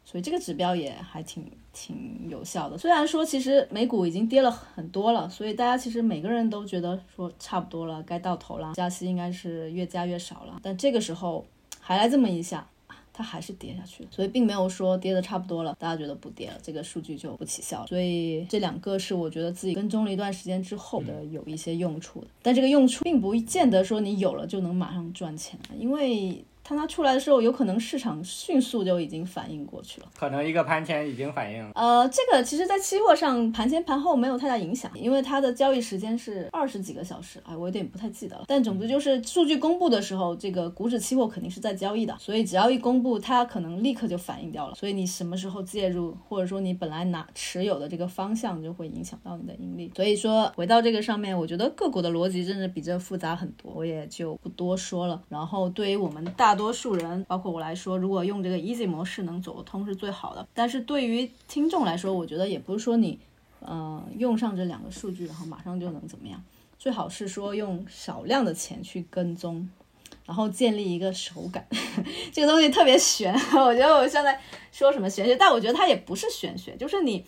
所以这个指标也还挺挺有效的。虽然说其实美股已经跌了很多了，所以大家其实每个人都觉得说差不多了，该到头了，加息应该是越加越少了。但这个时候还来这么一下，它还是跌下去了。所以并没有说跌的差不多了，大家觉得不跌了，这个数据就不起效。所以这两个是我觉得自己跟踪了一段时间之后的有一些用处的。但这个用处并不见得说你有了就能马上赚钱，因为。当它出来的时候，有可能市场迅速就已经反应过去了，可能一个盘前已经反应了。呃，这个其实，在期货上盘前盘后没有太大影响，因为它的交易时间是二十几个小时，哎，我有点不太记得了。但总之就是数据公布的时候，这个股指期货肯定是在交易的，所以只要一公布，它可能立刻就反应掉了。所以你什么时候介入，或者说你本来拿持有的这个方向，就会影响到你的盈利。所以说回到这个上面，我觉得个股的逻辑真的比这复杂很多，我也就不多说了。然后对于我们大。多数人，包括我来说，如果用这个 easy 模式能走得通是最好的。但是对于听众来说，我觉得也不是说你，嗯，用上这两个数据，然后马上就能怎么样。最好是说用少量的钱去跟踪，然后建立一个手感。(laughs) 这个东西特别玄，我觉得我现在说什么玄学，但我觉得它也不是玄学，就是你。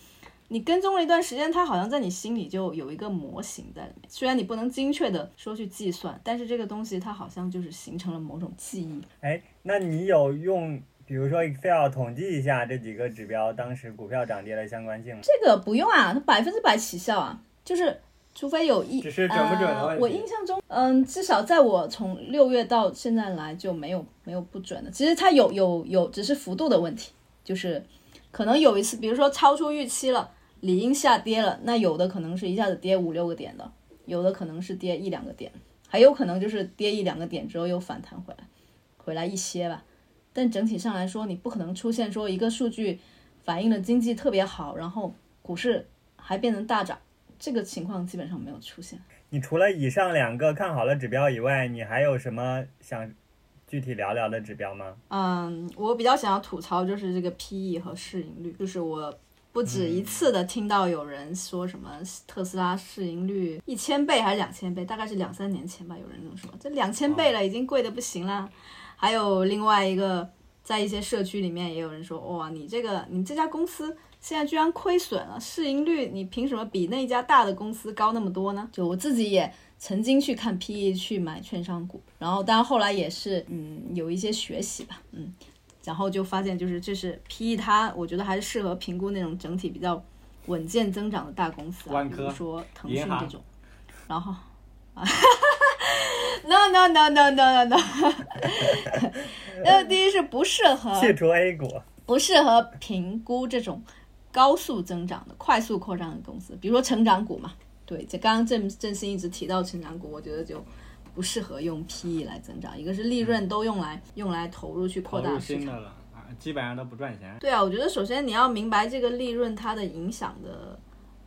你跟踪了一段时间，它好像在你心里就有一个模型在里面。虽然你不能精确的说去计算，但是这个东西它好像就是形成了某种记忆。哎，那你有用，比如说 Excel 统计一下这几个指标当时股票涨跌的相关性吗？这个不用啊，它百分之百起效啊，就是除非有一，只是准不准的问题。我印象中，嗯，至少在我从六月到现在来就没有没有不准的。其实它有有有，只是幅度的问题，就是可能有一次，比如说超出预期了。理应下跌了，那有的可能是一下子跌五六个点的，有的可能是跌一两个点，还有可能就是跌一两个点之后又反弹回来，回来一些吧。但整体上来说，你不可能出现说一个数据反映了经济特别好，然后股市还变成大涨，这个情况基本上没有出现。你除了以上两个看好的指标以外，你还有什么想具体聊聊的指标吗？嗯，我比较想要吐槽就是这个 P/E 和市盈率，就是我。不止一次的听到有人说什么特斯拉市盈率一千倍还是两千倍，大概是两三年前吧，有人这么说，这两千倍了，已经贵的不行了。还有另外一个，在一些社区里面也有人说，哇，你这个你这家公司现在居然亏损了，市盈率你凭什么比那家大的公司高那么多呢？就我自己也曾经去看 PE 去买券商股，然后当然后来也是嗯有一些学习吧，嗯，然后就发现就是这是 PE 它，我觉得还是适合评估那种整体比较稳健增长的大公司啊，万科比如说腾讯这种，然后啊，no no no no no no no，(laughs) 那第一是不适合去除 A 股，不适合评估这种高速增长的、快速扩张的公司，比如说成长股嘛。对，这刚刚郑郑鑫一直提到成长股，我觉得就不适合用 PE 来增长，一个是利润都用来用来投入去扩大市场。新的了啊，基本上都不赚钱。对啊，我觉得首先你要明白这个利润它的影响的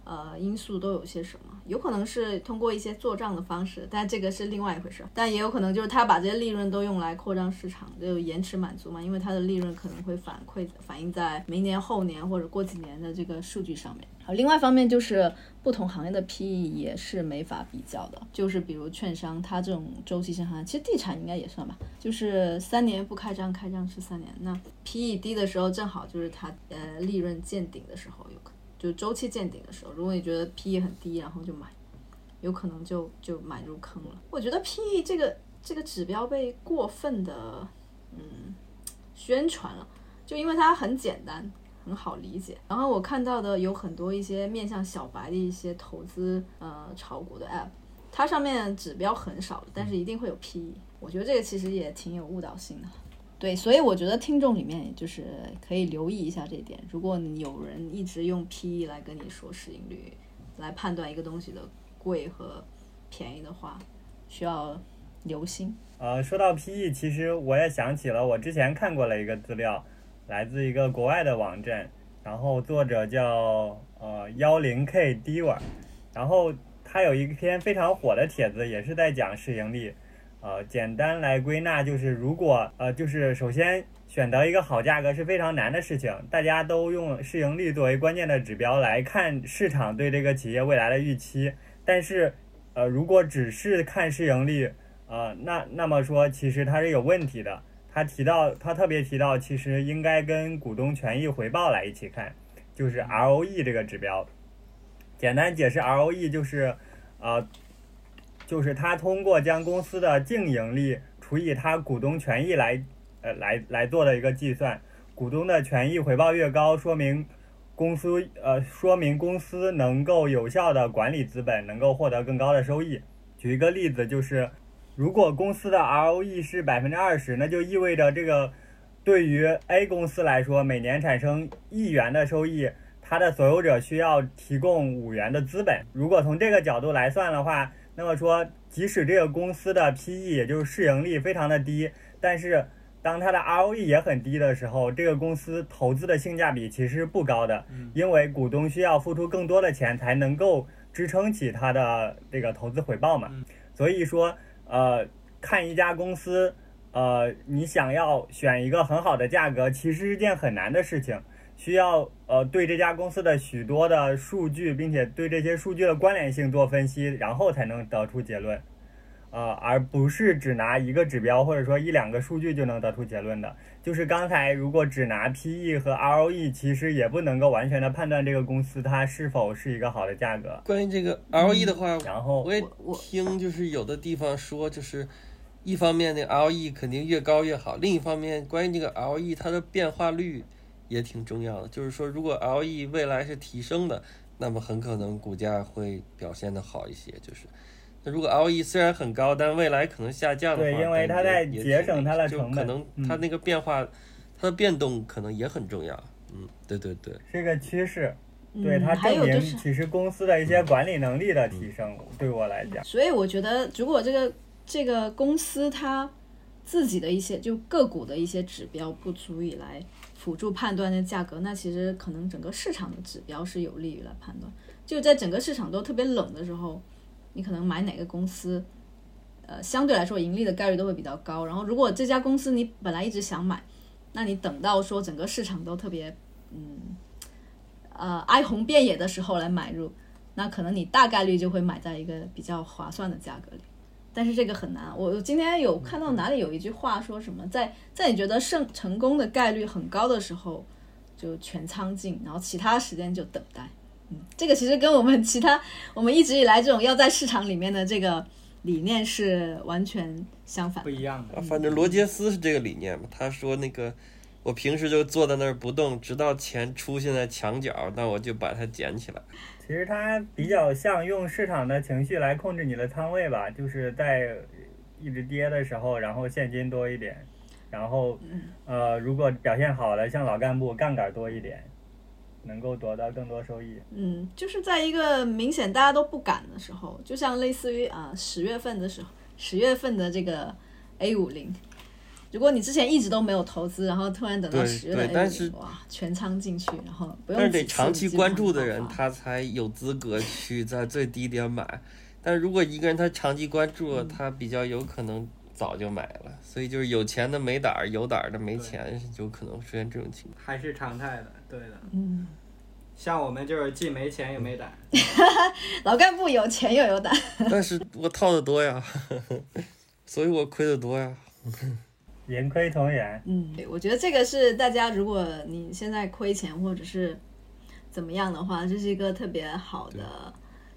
呃因素都有些什么，有可能是通过一些做账的方式，但这个是另外一回事。但也有可能就是他把这些利润都用来扩张市场，就延迟满足嘛，因为它的利润可能会反馈反映在明年、后年或者过几年的这个数据上面。好，另外一方面就是不同行业的 PE 也是没法比较的，就是比如券商，它这种周期性行业，其实地产应该也算吧，就是三年不开张，开张是三年。那 PE 低的时候，正好就是它呃利润见顶的时候，有可能就周期见顶的时候，如果你觉得 PE 很低，然后就买，有可能就就买入坑了。我觉得 PE 这个这个指标被过分的嗯宣传了，就因为它很简单。很好理解，然后我看到的有很多一些面向小白的一些投资呃炒股的 app，它上面指标很少，但是一定会有 PE，我觉得这个其实也挺有误导性的。对，所以我觉得听众里面就是可以留意一下这一点。如果有人一直用 PE 来跟你说市盈率，来判断一个东西的贵和便宜的话，需要留心。呃，说到 PE，其实我也想起了我之前看过了一个资料，来自一个国外的网站，然后作者叫呃幺零 K Diva，然后他有一篇非常火的帖子，也是在讲市盈率。呃，简单来归纳就是，如果呃就是首先选择一个好价格是非常难的事情，大家都用市盈率作为关键的指标来看市场对这个企业未来的预期，但是呃如果只是看市盈率，呃那那么说其实它是有问题的。他提到，他特别提到，其实应该跟股东权益回报来一起看，就是 ROE 这个指标。简单解释，ROE 就是，呃，就是他通过将公司的净盈利除以他股东权益来，呃，来来做的一个计算。股东的权益回报越高，说明公司，呃，说明公司能够有效的管理资本，能够获得更高的收益。举一个例子，就是。如果公司的 ROE 是百分之二十，那就意味着这个对于 A 公司来说，每年产生一元的收益，它的所有者需要提供五元的资本。如果从这个角度来算的话，那么说，即使这个公司的 PE 也就是市盈率非常的低，但是当它的 ROE 也很低的时候，这个公司投资的性价比其实不高的，因为股东需要付出更多的钱才能够支撑起它的这个投资回报嘛。所以说。呃，看一家公司，呃，你想要选一个很好的价格，其实是件很难的事情，需要呃对这家公司的许多的数据，并且对这些数据的关联性做分析，然后才能得出结论，呃，而不是只拿一个指标或者说一两个数据就能得出结论的。就是刚才如果只拿 PE 和 ROE，其实也不能够完全的判断这个公司它是否是一个好的价格。关于这个 ROE 的话，然后我也听就是有的地方说，就是一方面那 ROE 肯定越高越好，另一方面关于这个 ROE 它的变化率也挺重要的。就是说，如果 ROE 未来是提升的，那么很可能股价会表现的好一些。就是那如果 ROE 虽然很高，但未来可能下降的话，对，因为它在节省它的成本，可能它那个变化、嗯、它的变动可能也很重要。嗯，对对对，是个趋势。对它证明其实公司的一些管理能力的提升，对我来讲。所以我觉得，如果这个这个公司它自己的一些就个股的一些指标不足以来辅助判断的价格，那其实可能整个市场的指标是有利于来判断。就在整个市场都特别冷的时候，你可能买哪个公司，呃，相对来说盈利的概率都会比较高。然后，如果这家公司你本来一直想买，那你等到说整个市场都特别嗯。呃，哀鸿遍野的时候来买入，那可能你大概率就会买在一个比较划算的价格里。但是这个很难。我今天有看到哪里有一句话说什么，在在你觉得胜成功的概率很高的时候，就全仓进，然后其他时间就等待。嗯，这个其实跟我们其他我们一直以来这种要在市场里面的这个理念是完全相反。不一样的。啊，反正罗杰斯是这个理念嘛。他说那个，我平时就坐在那儿不动，直到钱出现在墙角，那我就把它捡起来。其实它比较像用市场的情绪来控制你的仓位吧，就是在一直跌的时候，然后现金多一点，然后呃，如果表现好了，像老干部杠杆多一点，能够得到更多收益。嗯，就是在一个明显大家都不敢的时候，就像类似于啊十月份的时候，十月份的这个 A 五零，如果你之前一直都没有投资，然后突然等到对十月的对 A 但是，哇，全仓进去，然后不用但是得长期关注的人，他才有资格去在最低点买。但如果一个人他长期关注，嗯他比较有可能早就买了。所以就是有钱的没胆儿，有胆儿的没钱，有可能出现这种情况。还是常态的，对的。嗯，像我们就是既没钱也没胆。(laughs) 老干部有钱又有胆，但是我套的多呀，(laughs) 所以我亏的多呀。盈亏同源。嗯，对，我觉得这个是大家，如果你现在亏钱或者是怎么样的话，这是一个特别好的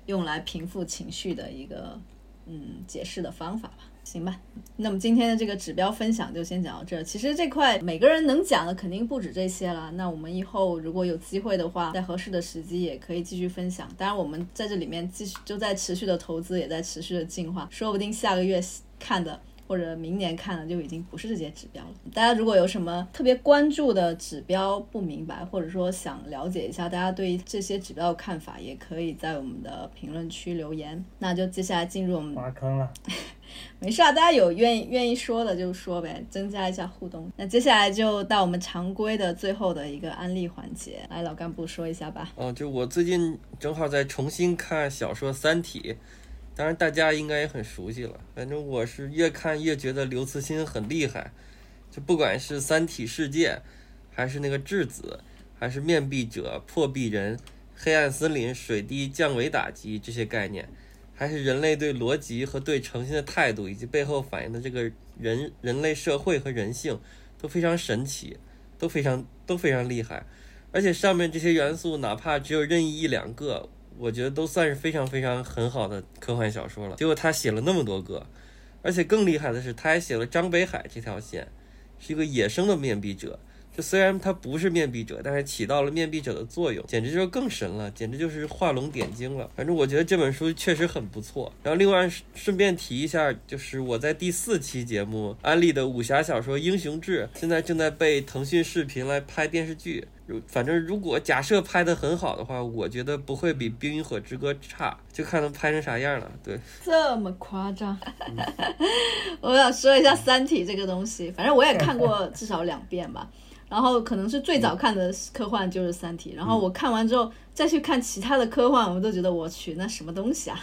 用来平复情绪的一个嗯解释的方法吧。行吧，那么今天的这个指标分享就先讲到这儿。其实这块每个人能讲的肯定不止这些了。那我们以后如果有机会的话，在合适的时机也可以继续分享。当然，我们在这里面继续就在持续的投资，也在持续的进化，说不定下个月看的或者明年看的就已经不是这些指标了。大家如果有什么特别关注的指标不明白，或者说想了解一下大家对于这些指标的看法，也可以在我们的评论区留言。那就接下来进入我们挖坑了，(laughs) 没事啊，大家有愿意愿意说的就说呗，增加一下互动。那接下来就到我们常规的最后的一个案例环节，来老干部说一下吧。哦，就我最近正好在重新看小说《三体》，当然大家应该也很熟悉了。反正我是越看越觉得刘慈欣很厉害，就不管是《三体世界》，还是那个质子，还是面壁者、破壁人、黑暗森林、水滴降维打击这些概念，还是人类对逻辑和对诚信的态度，以及背后反映的这个人人类社会和人性，都非常神奇，都非常都非常厉害。而且上面这些元素，哪怕只有任意一两个，我觉得都算是非常非常很好的科幻小说了。结果他写了那么多个，而且更厉害的是，他还写了张北海这条线，是一个野生的面壁者。就虽然他不是面壁者，但是起到了面壁者的作用，简直就是更神了，简直就是画龙点睛了。反正我觉得这本书确实很不错。然后另外顺便提一下，就是我在第四期节目安利的武侠小说《英雄志》，现在正在被腾讯视频来拍电视剧。如反正如果假设拍的很好的话，我觉得不会比《冰与火之歌》差，就看能拍成啥样了。对，这么夸张？(laughs) 我想说一下《三体》这个东西，反正我也看过至少两遍吧。然后可能是最早看的科幻就是《三体》，然后我看完之后再去看其他的科幻，我都觉得我去那什么东西啊！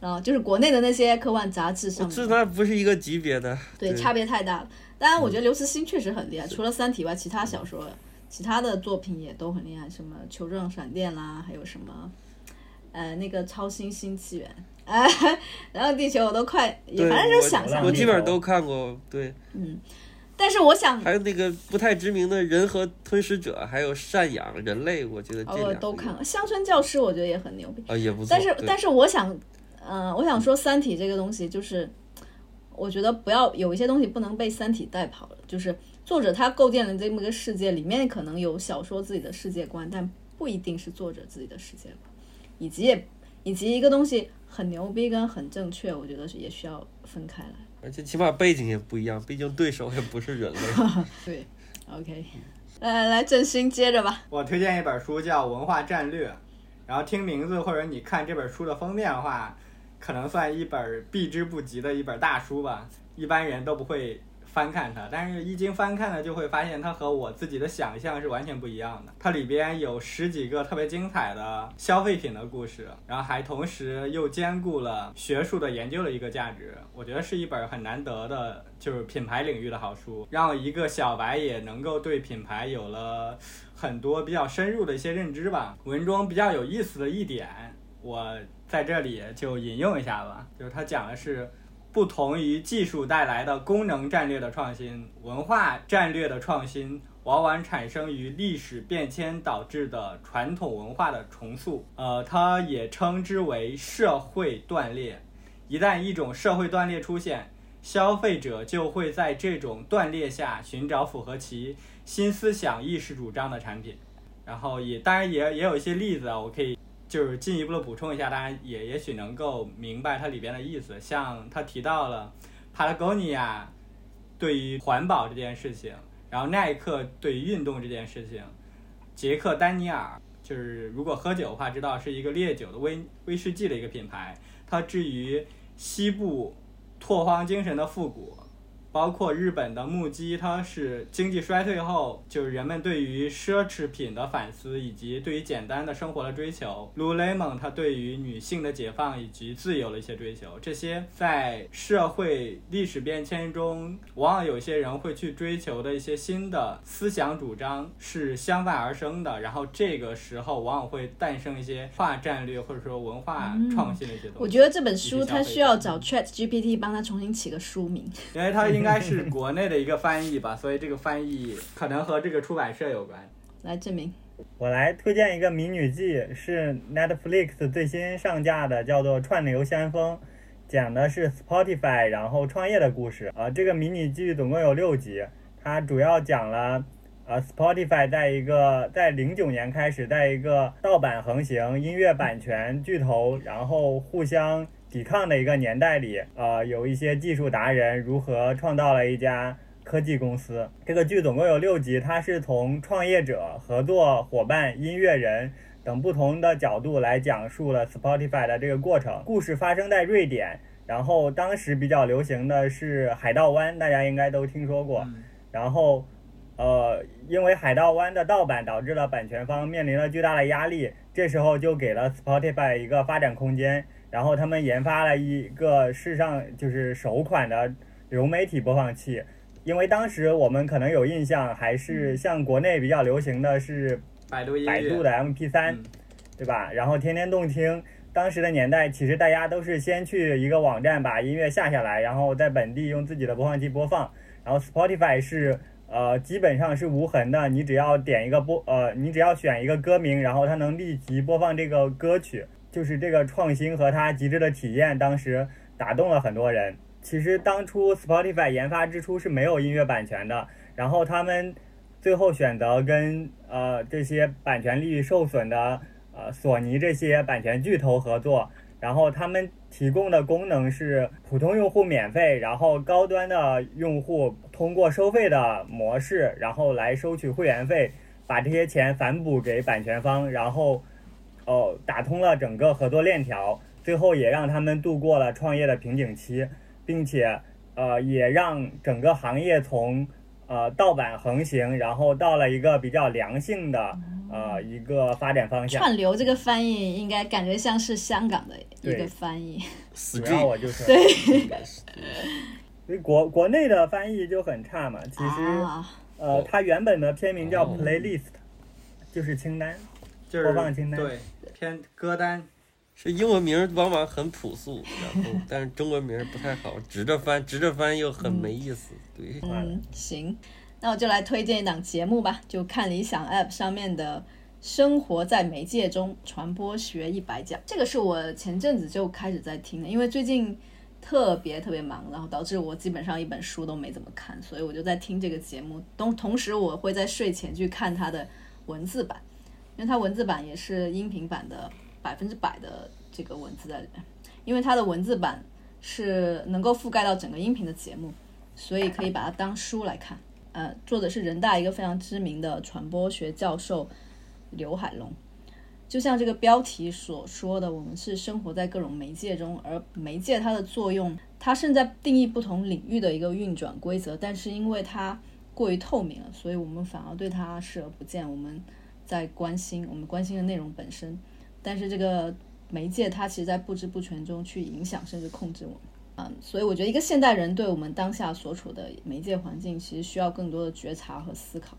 然后就是国内的那些科幻杂志上面这，那不是一个级别的。对，差别太大了。当然，我觉得刘慈欣确实很厉害，除了《三体》外，其他小说、其他的作品也都很厉害，什么《球状闪电》啦，还有什么，呃，那个《超新星纪元》哎，(laughs) 然后地球我都快，也反正就我想象力我基本上都看过。对，嗯但是我想，还有那个不太知名的人和吞噬者，还有赡养人类，我觉得这都看了，《乡村教师》我觉得也很牛逼。啊，也不错。但是但是我想，嗯、我想说，《三体》这个东西就是，我觉得不要有一些东西不能被《三体》带跑了。就是作者他构建了这么个世界，里面可能有小说自己的世界观，但不一定是作者自己的世界观，以及也以及一个东西很牛逼跟很正确，我觉得是也需要分开来。而且起码背景也不一样，毕竟对手也不是人类。(laughs) 对，OK，来来来，振兴接着吧。我推荐一本书叫《文化战略》，然后听名字或者你看这本书的封面的话，可能算一本避之不及的一本大书吧，一般人都不会翻看它，但是一经翻看呢，就会发现它和我自己的想象是完全不一样的。它里边有十几个特别精彩的消费品的故事，然后还同时又兼顾了学术的研究的一个价值。我觉得是一本很难得的，就是品牌领域的好书，让一个小白也能够对品牌有了很多比较深入的一些认知吧。文中比较有意思的一点，我在这里就引用一下吧，就是它讲的是。不同于技术带来的功能战略的创新，文化战略的创新往往产生于历史变迁导致的传统文化的重塑。呃，它也称之为社会断裂，一旦一种社会断裂出现，消费者就会在这种断裂下寻找符合其新思想意识主张的产品。然后也当然也也有一些例子啊，我可以就是进一步的补充一下，大家也也许能够明白它里边的意思。像他提到了 Patagonia 对于环保这件事情，然后耐克对于运动这件事情，杰克丹尼尔就是如果喝酒的话，知道是一个烈酒的威威士忌的一个品牌。它至于西部拓荒精神的复古，包括日本的木屐，它是经济衰退后，就是人们对于奢侈品的反思，以及对于简单的生活的追求。Lululemon 它对于女性的解放以及自由的一些追求，这些在社会历史变迁中，往往有些人会去追求的一些新的思想主张是相伴而生的。然后这个时候，往往会诞生一些化战略或者说文化创新的一些东西。我觉得这本书它需要找 Chat GPT 帮它重新起个书名，因为它应该是国内的一个翻译吧，所以这个翻译可能和这个出版社有关。来证明。我来推荐一个迷你剧，是 Netflix 最新上架的，叫做《串流先锋》，讲的是 Spotify 然后创业的故事。啊、这个迷你剧总共有六集，它主要讲了。呃，Spotify 在一个在零九年开始，在一个盗版横行、音乐版权巨头，然后互相抵抗的一个年代里，呃，有一些技术达人如何创造了一家科技公司。这个剧总共有六集，它是从创业者、合作伙伴、音乐人等不同的角度来讲述了 Spotify 的这个过程。故事发生在瑞典，然后当时比较流行的是海盗湾，大家应该都听说过。嗯然后，呃，因为海盗湾的盗版导致了版权方面临了巨大的压力，这时候就给了 Spotify 一个发展空间，然后他们研发了一个世上就是首款的流媒体播放器。因为当时我们可能有印象，还是像国内比较流行的是百度百度的 MP3，、嗯对吧？然后天天动听，当时的年代，其实大家都是先去一个网站把音乐下下来，然后在本地用自己的播放器播放。然后 Spotify 是呃基本上是无痕的，你只要点一个播呃，你只要选一个歌名，然后它能立即播放这个歌曲。就是这个创新和它极致的体验，当时打动了很多人。其实当初 Spotify 研发之初是没有音乐版权的，然后他们最后选择跟呃这些版权利益受损的呃索尼这些版权巨头合作，然后他们提供的功能是普通用户免费，然后高端的用户通过收费的模式，然后来收取会员费，把这些钱反哺给版权方，然后哦打通了整个合作链条，最后也让他们度过了创业的瓶颈期，并且呃也让整个行业从呃盗版横行，然后到了一个比较良性的呃一个发展方向。串流这个翻译应该感觉像是香港的一个翻译，(laughs) 主要我就是对 (laughs) 所以 (laughs) 国国内的翻译就很差嘛。其实、啊，呃，它原本的片名叫哦 playlist，、就是清单。就是播放清单对偏歌单，是英文名往往很朴素，然后但是中文名不太好，直着翻，直着翻又很没意思。对，嗯，行，那我就来推荐一档节目吧，就看理想 App 上面的。生活在媒介中，传播学一百讲，这个是我前阵子就开始在听的，因为最近特别特别忙，然后导致我基本上一本书都没怎么看，所以我就在听这个节目。同同时，我会在睡前去看它的文字版，因为它文字版也是音频版的百分之百的这个文字在里面，因为它的文字版是能够覆盖到整个音频的节目，所以可以把它当书来看。呃，作者是人大一个非常知名的传播学教授刘海龙。就像这个标题所说的，我们是生活在各种媒介中，而媒介它的作用，它是在定义不同领域的一个运转规则，但是因为它过于透明了，所以我们反而对它视而不见。我们在关心我们关心的内容本身，但是这个媒介它其实在不知不觉中去影响甚至控制我们。嗯，所以我觉得一个现代人对我们当下所处的媒介环境，其实需要更多的觉察和思考。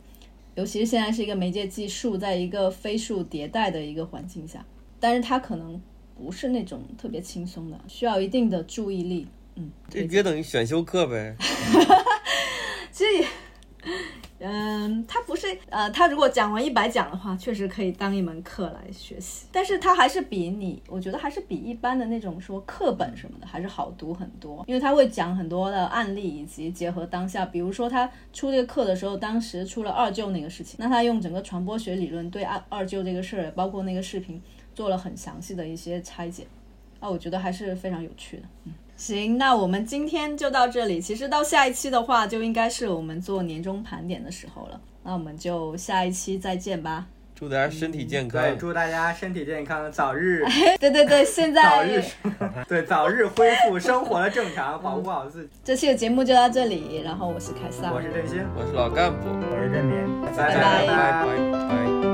尤其是现在是一个媒介技术在一个飞速迭代的一个环境下，但是它可能不是那种特别轻松的，需要一定的注意力。嗯，这约等于选修课呗。(laughs) (laughs) 其实也嗯，他不是呃，他如果讲完一百讲的话，确实可以当一门课来学习，但是它还是比你，我觉得还是比一般的那种说课本什么的还是好读很多，因为他会讲很多的案例以及结合当下，比如说他出这个课的时候，当时出了二舅那个事情，那他用整个传播学理论对二二舅这个事儿，包括那个视频做了很详细的一些拆解，啊，我觉得还是非常有趣的，嗯。行，那我们今天就到这里。其实到下一期的话，就应该是我们做年终盘点的时候了。那我们就下一期再见吧。祝大家身体健康。对，祝大家身体健康，早日。(laughs) 对对对，现在早日 (laughs) 对早日恢复生活的正常，保护好自己。这期的节目就到这里，然后我是凯撒，我是振兴，我是老干部，我是振民，拜拜拜拜拜。